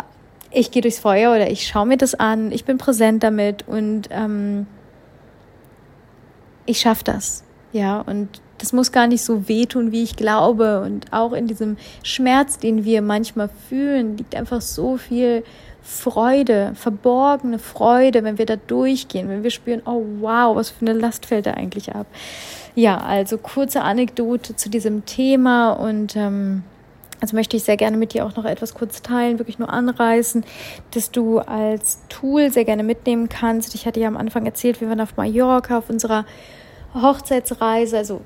ich gehe durchs Feuer oder ich schaue mir das an, ich bin präsent damit und ähm, ich schaffe das. Ja, und das muss gar nicht so wehtun, wie ich glaube. Und auch in diesem Schmerz, den wir manchmal fühlen, liegt einfach so viel Freude, verborgene Freude, wenn wir da durchgehen, wenn wir spüren, oh wow, was für eine Last fällt da eigentlich ab. Ja, also kurze Anekdote zu diesem Thema und ähm, also möchte ich sehr gerne mit dir auch noch etwas kurz teilen, wirklich nur anreißen, dass du als Tool sehr gerne mitnehmen kannst. Ich hatte ja am Anfang erzählt, wir waren auf Mallorca auf unserer Hochzeitsreise, also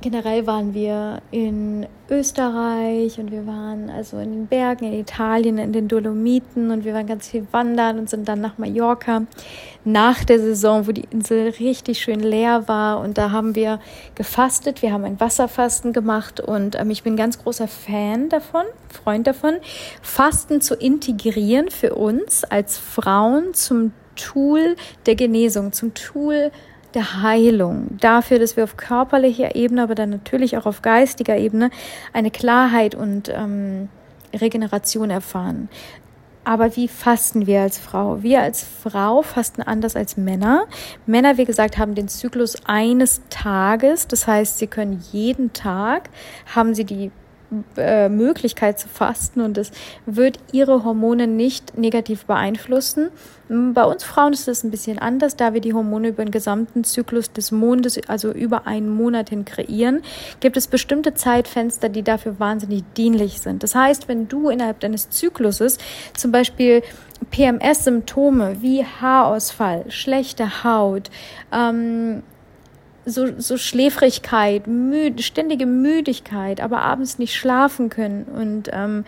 generell waren wir in Österreich und wir waren also in den Bergen, in Italien, in den Dolomiten und wir waren ganz viel wandern und sind dann nach Mallorca nach der Saison, wo die Insel richtig schön leer war. Und da haben wir gefastet, wir haben ein Wasserfasten gemacht und ähm, ich bin ganz großer Fan davon, Freund davon, Fasten zu integrieren für uns als Frauen zum Tool der Genesung, zum Tool der Heilung, dafür, dass wir auf körperlicher Ebene, aber dann natürlich auch auf geistiger Ebene eine Klarheit und ähm, Regeneration erfahren. Aber wie fasten wir als Frau? Wir als Frau fasten anders als Männer. Männer, wie gesagt, haben den Zyklus eines Tages. Das heißt, sie können jeden Tag, haben sie die äh, Möglichkeit zu fasten und es wird ihre Hormone nicht negativ beeinflussen. Bei uns Frauen ist das ein bisschen anders, da wir die Hormone über den gesamten Zyklus des Mondes, also über einen Monat hin kreieren, gibt es bestimmte Zeitfenster, die dafür wahnsinnig dienlich sind. Das heißt, wenn du innerhalb deines Zykluses zum Beispiel PMS-Symptome wie Haarausfall, schlechte Haut, ähm, so, so Schläfrigkeit, müde, ständige Müdigkeit, aber abends nicht schlafen können und ähm,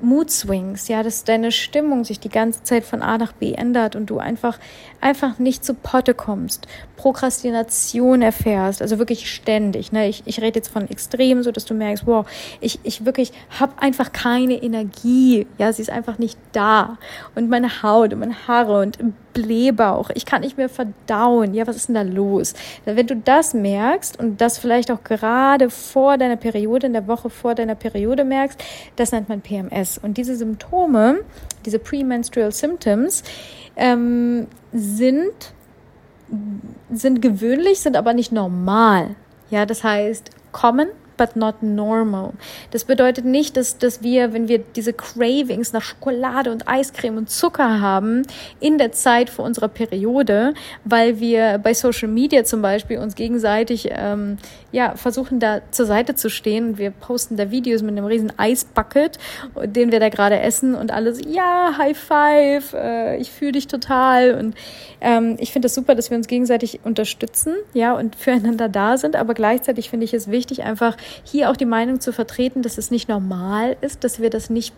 Mood Swings, ja, dass deine Stimmung sich die ganze Zeit von A nach B ändert und du einfach, einfach nicht zu Potte kommst, Prokrastination erfährst, also wirklich ständig, ne, ich, ich rede jetzt von extrem, so dass du merkst, wow, ich, ich wirklich habe einfach keine Energie, ja, sie ist einfach nicht da und meine Haut und meine Haare und Blähbauch, ich kann nicht mehr verdauen. Ja, was ist denn da los? Wenn du das merkst und das vielleicht auch gerade vor deiner Periode, in der Woche vor deiner Periode merkst, das nennt man PMS. Und diese Symptome, diese Premenstrual Symptoms, ähm, sind, sind gewöhnlich, sind aber nicht normal. Ja, das heißt, kommen but not normal. Das bedeutet nicht, dass, dass wir, wenn wir diese Cravings nach Schokolade und Eiscreme und Zucker haben, in der Zeit vor unserer Periode, weil wir bei Social Media zum Beispiel uns gegenseitig ähm, ja, versuchen da zur Seite zu stehen. Wir posten da Videos mit einem riesen Eisbucket, den wir da gerade essen und alles, ja, High Five, äh, ich fühle dich total. Und ähm, ich finde das super, dass wir uns gegenseitig unterstützen, ja, und füreinander da sind. Aber gleichzeitig finde ich es wichtig, einfach hier auch die Meinung zu vertreten, dass es nicht normal ist, dass wir das nicht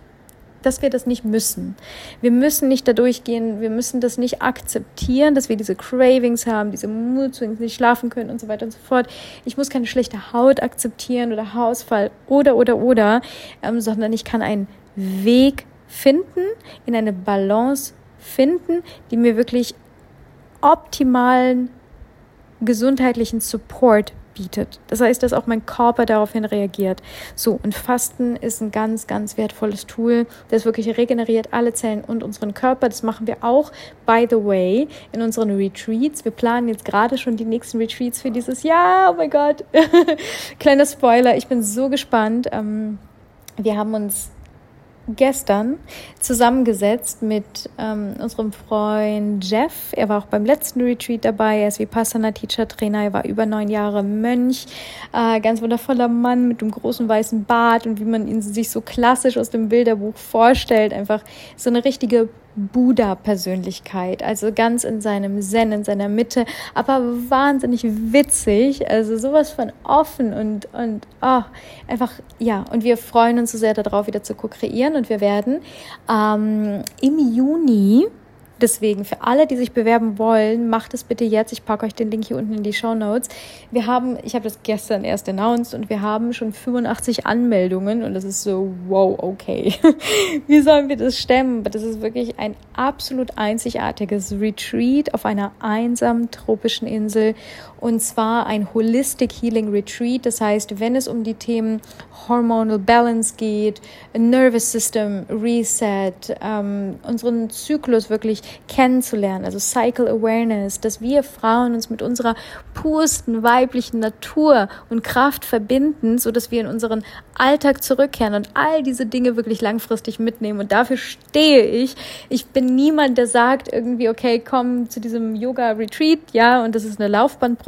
dass wir das nicht müssen. Wir müssen nicht da durchgehen, wir müssen das nicht akzeptieren, dass wir diese Cravings haben, diese Mood nicht schlafen können und so weiter und so fort. Ich muss keine schlechte Haut akzeptieren oder Haarausfall oder, oder, oder, ähm, sondern ich kann einen Weg finden, in eine Balance finden, die mir wirklich optimalen gesundheitlichen Support bietet. Das heißt, dass auch mein Körper daraufhin reagiert. So, und Fasten ist ein ganz, ganz wertvolles Tool, das wirklich regeneriert alle Zellen und unseren Körper. Das machen wir auch, by the way, in unseren Retreats. Wir planen jetzt gerade schon die nächsten Retreats für dieses Jahr. Oh mein Gott. Kleiner Spoiler, ich bin so gespannt. Ähm, wir haben uns gestern zusammengesetzt mit ähm, unserem Freund Jeff. Er war auch beim letzten Retreat dabei. Er ist Vipassana Teacher Trainer. Er war über neun Jahre Mönch. Äh, ganz wundervoller Mann mit einem großen weißen Bart und wie man ihn sich so klassisch aus dem Bilderbuch vorstellt. Einfach so eine richtige Buddha-Persönlichkeit, also ganz in seinem Zen, in seiner Mitte, aber wahnsinnig witzig, also sowas von offen und, und oh, einfach, ja, und wir freuen uns so sehr darauf, wieder zu co-kreieren und wir werden ähm, im Juni Deswegen, für alle, die sich bewerben wollen, macht es bitte jetzt. Ich packe euch den Link hier unten in die Show Notes. Wir haben, ich habe das gestern erst announced und wir haben schon 85 Anmeldungen und das ist so, wow, okay. Wie sollen wir das stemmen? Das ist wirklich ein absolut einzigartiges Retreat auf einer einsamen tropischen Insel und zwar ein Holistic Healing Retreat. Das heißt, wenn es um die Themen Hormonal Balance geht, Nervous System Reset, ähm, unseren Zyklus wirklich kennenzulernen, also Cycle Awareness, dass wir Frauen uns mit unserer pursten weiblichen Natur und Kraft verbinden, so dass wir in unseren Alltag zurückkehren und all diese Dinge wirklich langfristig mitnehmen. Und dafür stehe ich. Ich bin niemand, der sagt irgendwie, okay, komm zu diesem Yoga Retreat, ja, und das ist eine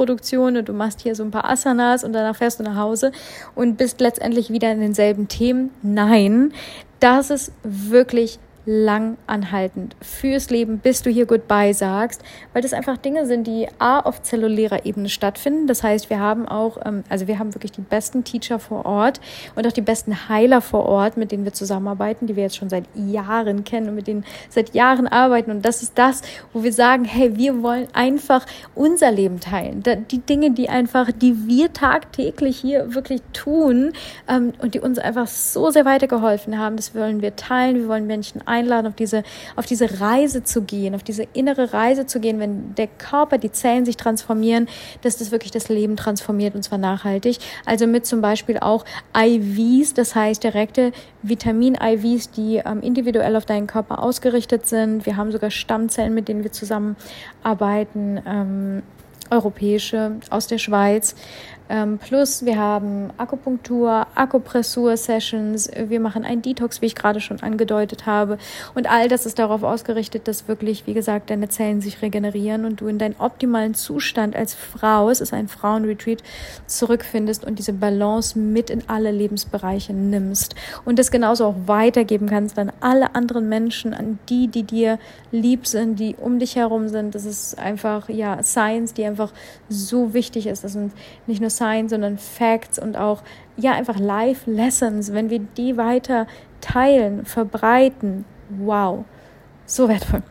Laufbandproduktion und du machst hier so ein paar Asanas und danach fährst du nach Hause und bist letztendlich wieder in denselben Themen. Nein, das ist wirklich lang anhaltend fürs Leben, bis du hier Goodbye sagst, weil das einfach Dinge sind, die A auf zellulärer Ebene stattfinden. Das heißt, wir haben auch, ähm, also wir haben wirklich die besten Teacher vor Ort und auch die besten Heiler vor Ort, mit denen wir zusammenarbeiten, die wir jetzt schon seit Jahren kennen und mit denen seit Jahren arbeiten. Und das ist das, wo wir sagen, hey, wir wollen einfach unser Leben teilen. Die Dinge, die einfach, die wir tagtäglich hier wirklich tun ähm, und die uns einfach so sehr weitergeholfen haben, das wollen wir teilen. Wir wollen Menschen einladen, auf diese, auf diese Reise zu gehen, auf diese innere Reise zu gehen, wenn der Körper, die Zellen sich transformieren, dass das wirklich das Leben transformiert und zwar nachhaltig. Also mit zum Beispiel auch IVs, das heißt direkte Vitamin-IVs, die ähm, individuell auf deinen Körper ausgerichtet sind. Wir haben sogar Stammzellen, mit denen wir zusammenarbeiten, ähm, europäische aus der Schweiz Ähm, plus wir haben Akupunktur, Akupressur-Sessions, wir machen einen Detox, wie ich gerade schon angedeutet habe. Und all das ist darauf ausgerichtet, dass wirklich, wie gesagt, deine Zellen sich regenerieren und du in deinen optimalen Zustand als Frau, es ist ein Frauenretreat, zurückfindest und diese Balance mit in alle Lebensbereiche nimmst. Und das genauso auch weitergeben kannst an alle anderen Menschen, an die, die dir lieb sind, die um dich herum sind. Das ist einfach, ja, Science, die einfach so wichtig ist. Das sind nicht nur Science, sondern Facts und auch ja einfach Life Lessons, wenn wir die weiter teilen, verbreiten, wow, so wertvoll.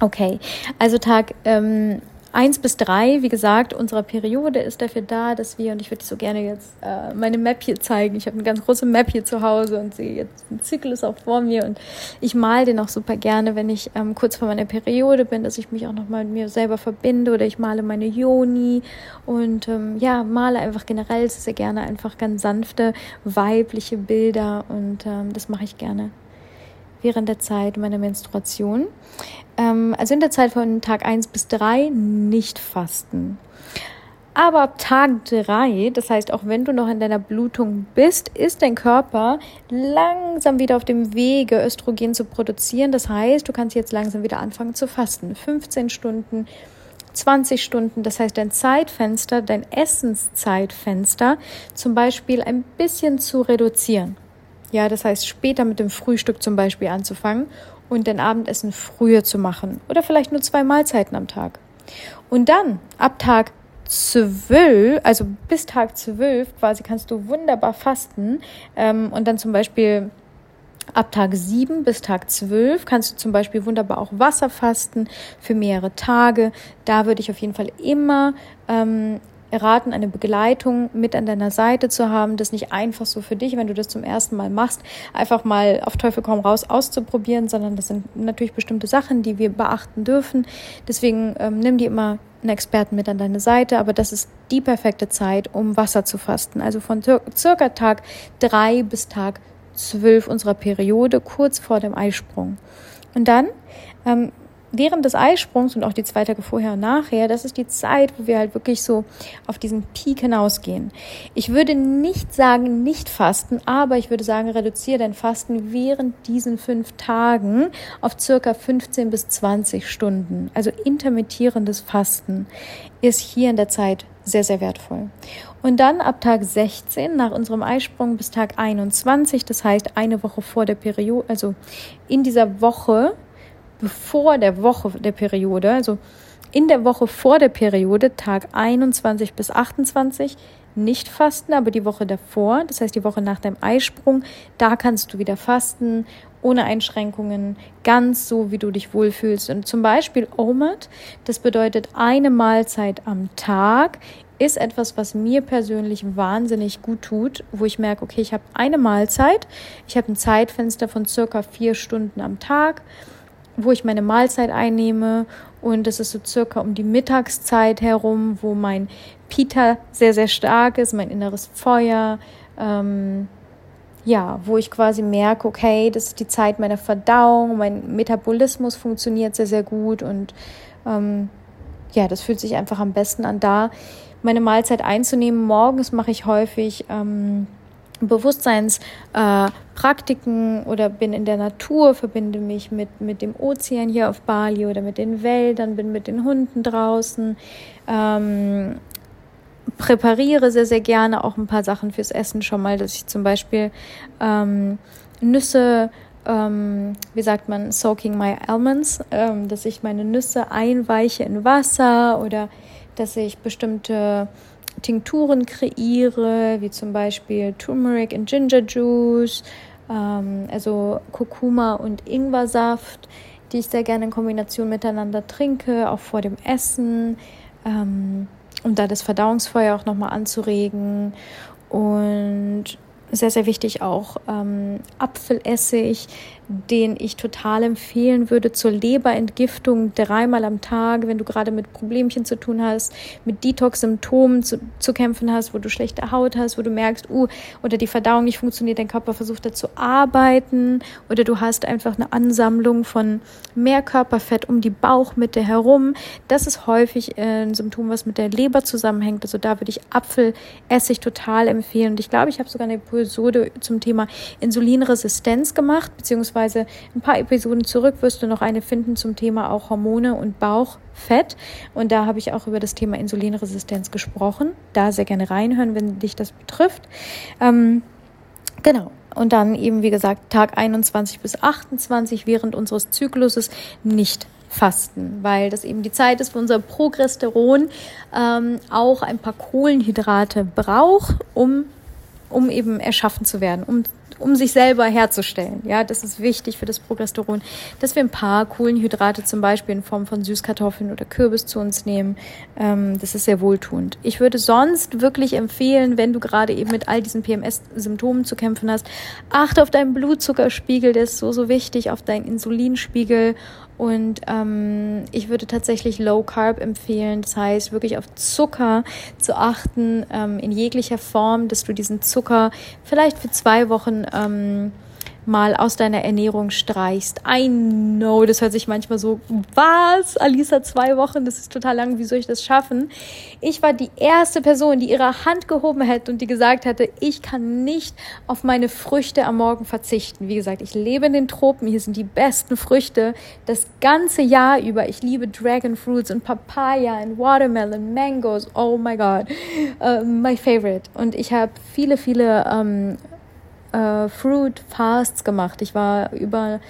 Okay, also Tag ähm, eins bis drei, wie gesagt, unserer Periode ist dafür da, dass wir, und ich würde so gerne jetzt äh, meine Map hier zeigen. Ich habe eine ganz große Map hier zu Hause und sehe jetzt, ein Zyklus auch vor mir. Und ich male den auch super gerne, wenn ich ähm, kurz vor meiner Periode bin, dass ich mich auch nochmal mit mir selber verbinde oder ich male meine Yoni und ähm, ja, male einfach generell sehr gerne einfach ganz sanfte, weibliche Bilder. Und ähm, das mache ich gerne während der Zeit meiner Menstruation. Ähm, also in der Zeit von Tag 1 bis 3 nicht fasten. Aber ab Tag 3, das heißt auch wenn du noch in deiner Blutung bist, ist dein Körper langsam wieder auf dem Wege, Östrogen zu produzieren. Das heißt, du kannst jetzt langsam wieder anfangen zu fasten. 15 Stunden 20 Stunden, das heißt dein Zeitfenster, dein Essenszeitfenster zum Beispiel ein bisschen zu reduzieren. Ja, das heißt später mit dem Frühstück zum Beispiel anzufangen und dein Abendessen früher zu machen oder vielleicht nur zwei Mahlzeiten am Tag. Und dann ab Tag zwölf, also bis Tag zwölf quasi kannst du wunderbar fasten ähm, und dann zum Beispiel ab Tag sieben bis Tag zwölf kannst du zum Beispiel wunderbar auch Wasser fasten für mehrere Tage. Da würde ich auf jeden Fall immer ähm, raten, eine Begleitung mit an deiner Seite zu haben, das nicht einfach so für dich, wenn du das zum ersten Mal machst, einfach mal auf Teufel komm raus auszuprobieren, sondern das sind natürlich bestimmte Sachen, die wir beachten dürfen. Deswegen ähm, nimm dir immer einen Experten mit an deine Seite, aber das ist die perfekte Zeit, um Wasser zu fasten. Also von circa Tag drei bis Tag zwölf unserer Periode, kurz vor dem Eisprung. Und dann ähm, während des Eisprungs und auch die zwei Tage vorher und nachher, das ist die Zeit, wo wir halt wirklich so auf diesen Peak hinausgehen. Ich würde nicht sagen, nicht fasten, aber ich würde sagen, reduziere dein Fasten während diesen fünf Tagen auf circa 15 bis 20 Stunden. Also intermittierendes Fasten ist hier in der Zeit sehr, sehr wertvoll. Und dann ab Tag 16 nach unserem Eisprung bis Tag 21, das heißt eine Woche vor der Periode, also in dieser Woche bevor der Woche der Periode, also in der Woche vor der Periode, Tag 21 bis 28, nicht fasten, aber die Woche davor, das heißt die Woche nach deinem Eisprung, da kannst du wieder fasten, ohne Einschränkungen, ganz so, wie du dich wohlfühlst. Und zum Beispiel OMAD, das bedeutet eine Mahlzeit am Tag, ist etwas, was mir persönlich wahnsinnig gut tut, wo ich merke, okay, ich habe eine Mahlzeit, ich habe ein Zeitfenster von circa vier Stunden am Tag wo ich meine Mahlzeit einnehme. Und das ist so circa um die Mittagszeit herum, wo mein Pita sehr, sehr stark ist, mein inneres Feuer. Ähm, ja, wo ich quasi merke, okay, das ist die Zeit meiner Verdauung, mein Metabolismus funktioniert sehr, sehr gut und ähm, ja, das fühlt sich einfach am besten an, da meine Mahlzeit einzunehmen. Morgens mache ich häufig ähm, Bewusstseinspraktiken äh, oder bin in der Natur, verbinde mich mit, mit dem Ozean hier auf Bali oder mit den Wäldern, bin mit den Hunden draußen, ähm, präpariere sehr, sehr gerne auch ein paar Sachen fürs Essen schon mal, dass ich zum Beispiel ähm, Nüsse, ähm, wie sagt man, soaking my almonds, ähm, dass ich meine Nüsse einweiche in Wasser oder dass ich bestimmte Tinkturen kreiere, wie zum Beispiel Turmeric and Ginger Juice, ähm, also Kurkuma und Ingwersaft, die ich sehr gerne in Kombination miteinander trinke, auch vor dem Essen, ähm, um da das Verdauungsfeuer auch nochmal anzuregen. Und sehr, sehr wichtig auch ähm, Apfelessig, den ich total empfehlen würde zur Leberentgiftung dreimal am Tag, wenn du gerade mit Problemchen zu tun hast, mit Detox-Symptomen zu, zu kämpfen hast, wo du schlechte Haut hast, wo du merkst, uh, oder die Verdauung nicht funktioniert, dein Körper versucht da zu arbeiten, oder du hast einfach eine Ansammlung von mehr Körperfett um die Bauchmitte herum. Das ist häufig äh, ein Symptom, was mit der Leber zusammenhängt. Also da würde ich Apfelessig total empfehlen. Und ich glaube, ich habe sogar eine Episode zum Thema Insulinresistenz gemacht, beziehungsweise beziehungsweise ein paar Episoden zurück wirst du noch eine finden zum Thema auch Hormone und Bauchfett. Und da habe ich auch über das Thema Insulinresistenz gesprochen. Da sehr gerne reinhören, wenn dich das betrifft. Ähm, genau. Und dann eben, wie gesagt, Tag 21 bis 28 während unseres Zykluses nicht fasten, weil das eben die Zeit ist, wo unser Progesteron ähm, auch ein paar Kohlenhydrate braucht, um um eben erschaffen zu werden, um um sich selber herzustellen. Ja, das ist wichtig für das Progesteron, dass wir ein paar Kohlenhydrate zum Beispiel in Form von Süßkartoffeln oder Kürbis zu uns nehmen. Ähm, das ist sehr wohltuend. Ich würde sonst wirklich empfehlen, wenn du gerade eben mit all diesen PMS-Symptomen zu kämpfen hast, achte auf deinen Blutzuckerspiegel, der ist so, so wichtig, auf deinen Insulinspiegel und ähm, ich würde tatsächlich Low Carb empfehlen, das heißt wirklich auf Zucker zu achten ähm, in jeglicher Form, dass du diesen Zucker vielleicht für zwei Wochen ähm, mal aus deiner Ernährung streichst. I know, das hört sich manchmal so, was? Alisa, zwei Wochen, das ist total lang, wie soll ich das schaffen? Ich war die erste Person, die ihre Hand gehoben hätte und die gesagt hätte, ich kann nicht auf meine Früchte am Morgen verzichten. Wie gesagt, ich lebe in den Tropen, hier sind die besten Früchte das ganze Jahr über. Ich liebe Dragon Fruits und Papaya und Watermelon, Mangoes, oh my God, uh, my favorite. Und ich habe viele, viele ähm, äh, Fruit Fasts gemacht. Ich war über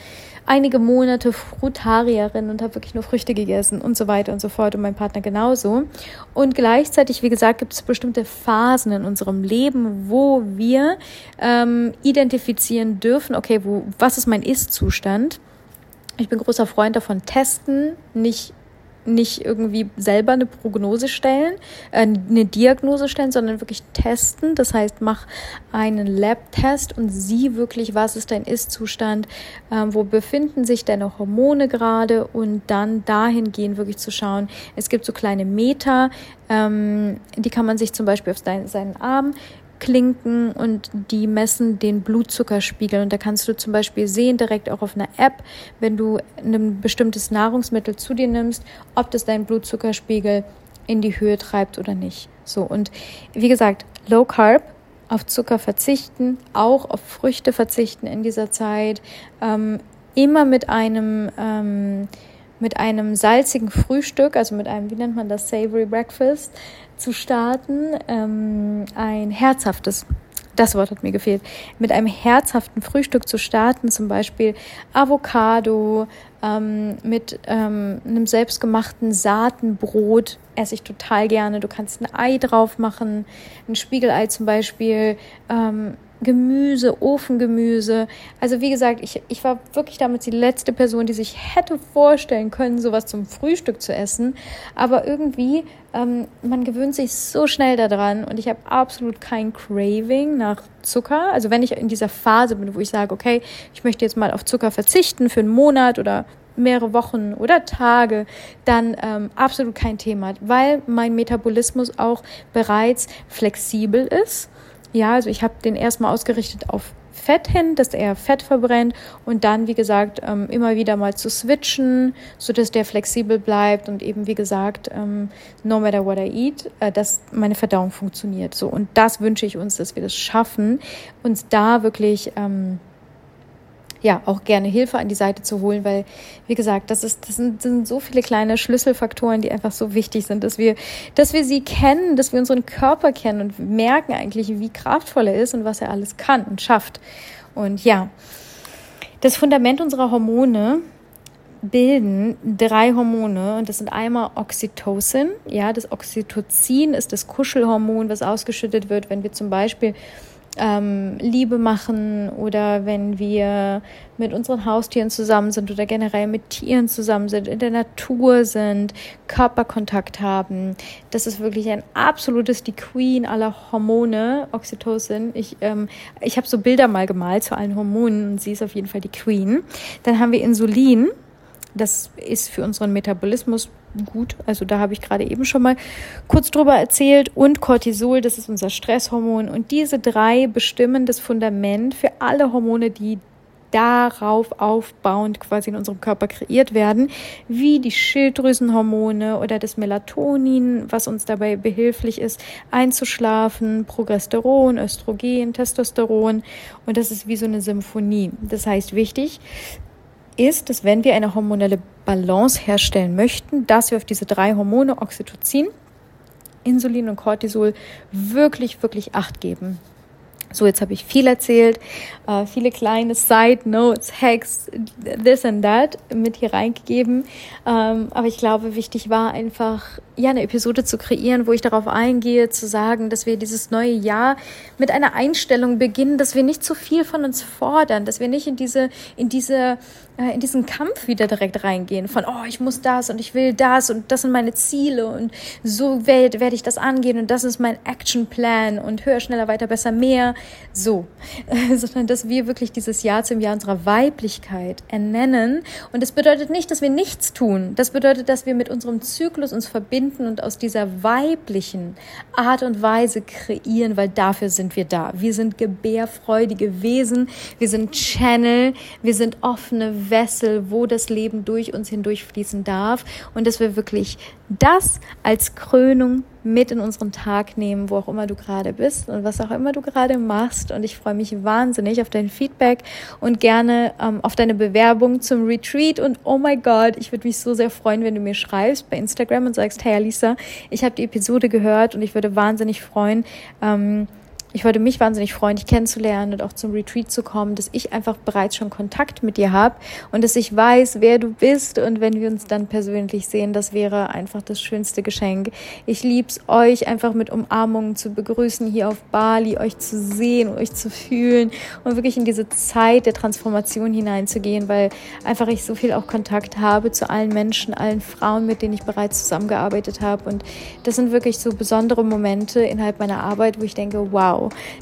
einige Monate Frutarierin und habe wirklich nur Früchte gegessen und so weiter und so fort und mein Partner genauso. Und gleichzeitig, wie gesagt, gibt es bestimmte Phasen in unserem Leben, wo wir ähm, identifizieren dürfen, okay, wo, was ist mein Ist-Zustand? Ich bin großer Freund davon, testen, nicht nicht irgendwie selber eine Prognose stellen, äh, eine Diagnose stellen, sondern wirklich testen. Das heißt, mach einen Lab-Test und sieh wirklich, was ist dein Ist-Zustand, ähm, wo befinden sich deine Hormone gerade und dann dahin gehen, wirklich zu schauen. Es gibt so kleine Meter, ähm, die kann man sich zum Beispiel auf seinen Arm Klinken und die messen den Blutzuckerspiegel. Und da kannst du zum Beispiel sehen, direkt auch auf einer App, wenn du ein bestimmtes Nahrungsmittel zu dir nimmst, ob das deinen Blutzuckerspiegel in die Höhe treibt oder nicht. So, und wie gesagt, Low Carb, auf Zucker verzichten, auch auf Früchte verzichten in dieser Zeit, ähm, immer mit einem ähm, mit einem salzigen Frühstück, also mit einem, wie nennt man das, Savory Breakfast, zu starten. Ähm, ein herzhaftes, das Wort hat mir gefehlt, mit einem herzhaften Frühstück zu starten, zum Beispiel Avocado, ähm, mit ähm, einem selbstgemachten Saatenbrot esse ich total gerne. Du kannst ein Ei drauf machen, ein Spiegelei zum Beispiel. Ähm, Gemüse, Ofengemüse. Also wie gesagt, ich, ich war wirklich damals die letzte Person, die sich hätte vorstellen können, sowas zum Frühstück zu essen. Aber irgendwie, ähm, man gewöhnt sich so schnell daran und ich habe absolut kein Craving nach Zucker. Also wenn ich in dieser Phase bin, wo ich sage, okay, ich möchte jetzt mal auf Zucker verzichten für einen Monat oder mehrere Wochen oder Tage, dann ähm, absolut kein Thema, weil mein Metabolismus auch bereits flexibel ist ja, also ich habe den erstmal ausgerichtet auf Fett hin, dass er Fett verbrennt und dann, wie gesagt, ähm, immer wieder mal zu switchen, so dass der flexibel bleibt und eben, wie gesagt, ähm, no matter what I eat, äh, dass meine Verdauung funktioniert. So und das wünsche ich uns, dass wir das schaffen, uns da wirklich ähm, ja auch gerne Hilfe an die Seite zu holen, weil wie gesagt, das ist das sind, das sind so viele kleine Schlüsselfaktoren, die einfach so wichtig sind, dass wir dass wir sie kennen, dass wir unseren Körper kennen und merken eigentlich, wie kraftvoll er ist und was er alles kann und schafft. Und ja, das Fundament unserer Hormone bilden drei Hormone und das sind einmal Oxytocin. Ja, das Oxytocin ist das Kuschelhormon, was ausgeschüttet wird, wenn wir zum Beispiel ähm, Liebe machen oder wenn wir mit unseren Haustieren zusammen sind oder generell mit Tieren zusammen sind, in der Natur sind, Körperkontakt haben. Das ist wirklich ein absolutes die Queen aller Hormone, Oxytocin. Ich, ähm, ich habe so Bilder mal gemalt zu allen Hormonen und sie ist auf jeden Fall die Queen. Dann haben wir Insulin. Das ist für unseren Metabolismus gut. Also da habe ich gerade eben schon mal kurz drüber erzählt. Und Cortisol, das ist unser Stresshormon. Und diese drei bestimmen das Fundament für alle Hormone, die darauf aufbauend quasi in unserem Körper kreiert werden, wie die Schilddrüsenhormone oder das Melatonin, was uns dabei behilflich ist, einzuschlafen, Progesteron, Östrogen, Testosteron und das ist wie so eine Symphonie. Das heißt, wichtig ist, dass wenn wir eine hormonelle Balance herstellen möchten, dass wir auf diese drei Hormone Oxytocin, Insulin und Cortisol wirklich, wirklich Acht geben. So, jetzt habe ich viel erzählt, äh, viele kleine Side Notes, Hacks, this and that mit hier reingegeben. Ähm, aber ich glaube, wichtig war einfach, ja, eine Episode zu kreieren, wo ich darauf eingehe, zu sagen, dass wir dieses neue Jahr mit einer Einstellung beginnen, dass wir nicht zu viel von uns fordern, dass wir nicht in diese, in diese, äh, in diesen Kampf wieder direkt reingehen von, oh, ich muss das und ich will das und das sind meine Ziele und so werde werd ich das angehen und das ist mein Actionplan und höher, schneller, weiter, besser, mehr, so, sondern dass wir wirklich dieses Jahr zum Jahr unserer Weiblichkeit ernennen. Und das bedeutet nicht, dass wir nichts tun, das bedeutet, dass wir mit unserem Zyklus uns verbinden finden und aus dieser weiblichen Art und Weise kreieren, weil dafür sind wir da. Wir sind gebärfreudige Wesen, wir sind Channel, wir sind offene Wessel, wo das Leben durch uns hindurchfließen darf und dass wir wirklich das als Krönung mit in unseren Tag nehmen, wo auch immer du gerade bist und was auch immer du gerade machst. Und ich freue mich wahnsinnig auf dein Feedback und gerne ähm, auf deine Bewerbung zum Retreat. Und oh my God, ich würde mich so sehr freuen, wenn du mir schreibst bei Instagram und sagst, hey Alisa, ich habe die Episode gehört und ich würde wahnsinnig freuen, ähm, ich würde mich wahnsinnig freuen, dich kennenzulernen und auch zum Retreat zu kommen, dass ich einfach bereits schon Kontakt mit dir habe und dass ich weiß, wer du bist. Und wenn wir uns dann persönlich sehen, das wäre einfach das schönste Geschenk. Ich lieb's euch einfach mit Umarmungen zu begrüßen hier auf Bali, euch zu sehen, euch zu fühlen und wirklich in diese Zeit der Transformation hineinzugehen, weil einfach ich so viel auch Kontakt habe zu allen Menschen, allen Frauen, mit denen ich bereits zusammengearbeitet habe. Und das sind wirklich so besondere Momente innerhalb meiner Arbeit, wo ich denke,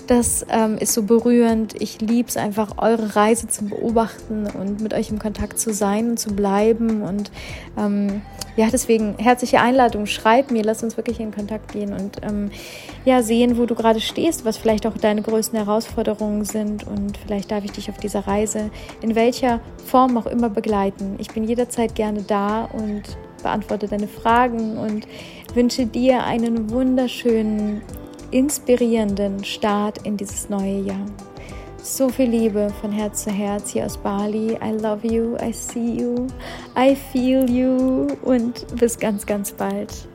das ähm, ist so berührend. Ich liebe es einfach, eure Reise zu beobachten und mit euch im Kontakt zu sein und zu bleiben. Und ähm, ja, deswegen herzliche Einladung. Schreib mir, lass uns wirklich in Kontakt gehen und ähm, ja, sehen, wo du gerade stehst, was vielleicht auch deine größten Herausforderungen sind. Und vielleicht darf ich dich auf dieser Reise in welcher Form auch immer begleiten. Ich bin jederzeit gerne da und beantworte deine Fragen und wünsche dir einen wunderschönen inspirierenden Start in dieses neue Jahr. So viel Liebe von Herz zu Herz hier aus Bali. I love you, I see you, I feel you und bis ganz, ganz bald.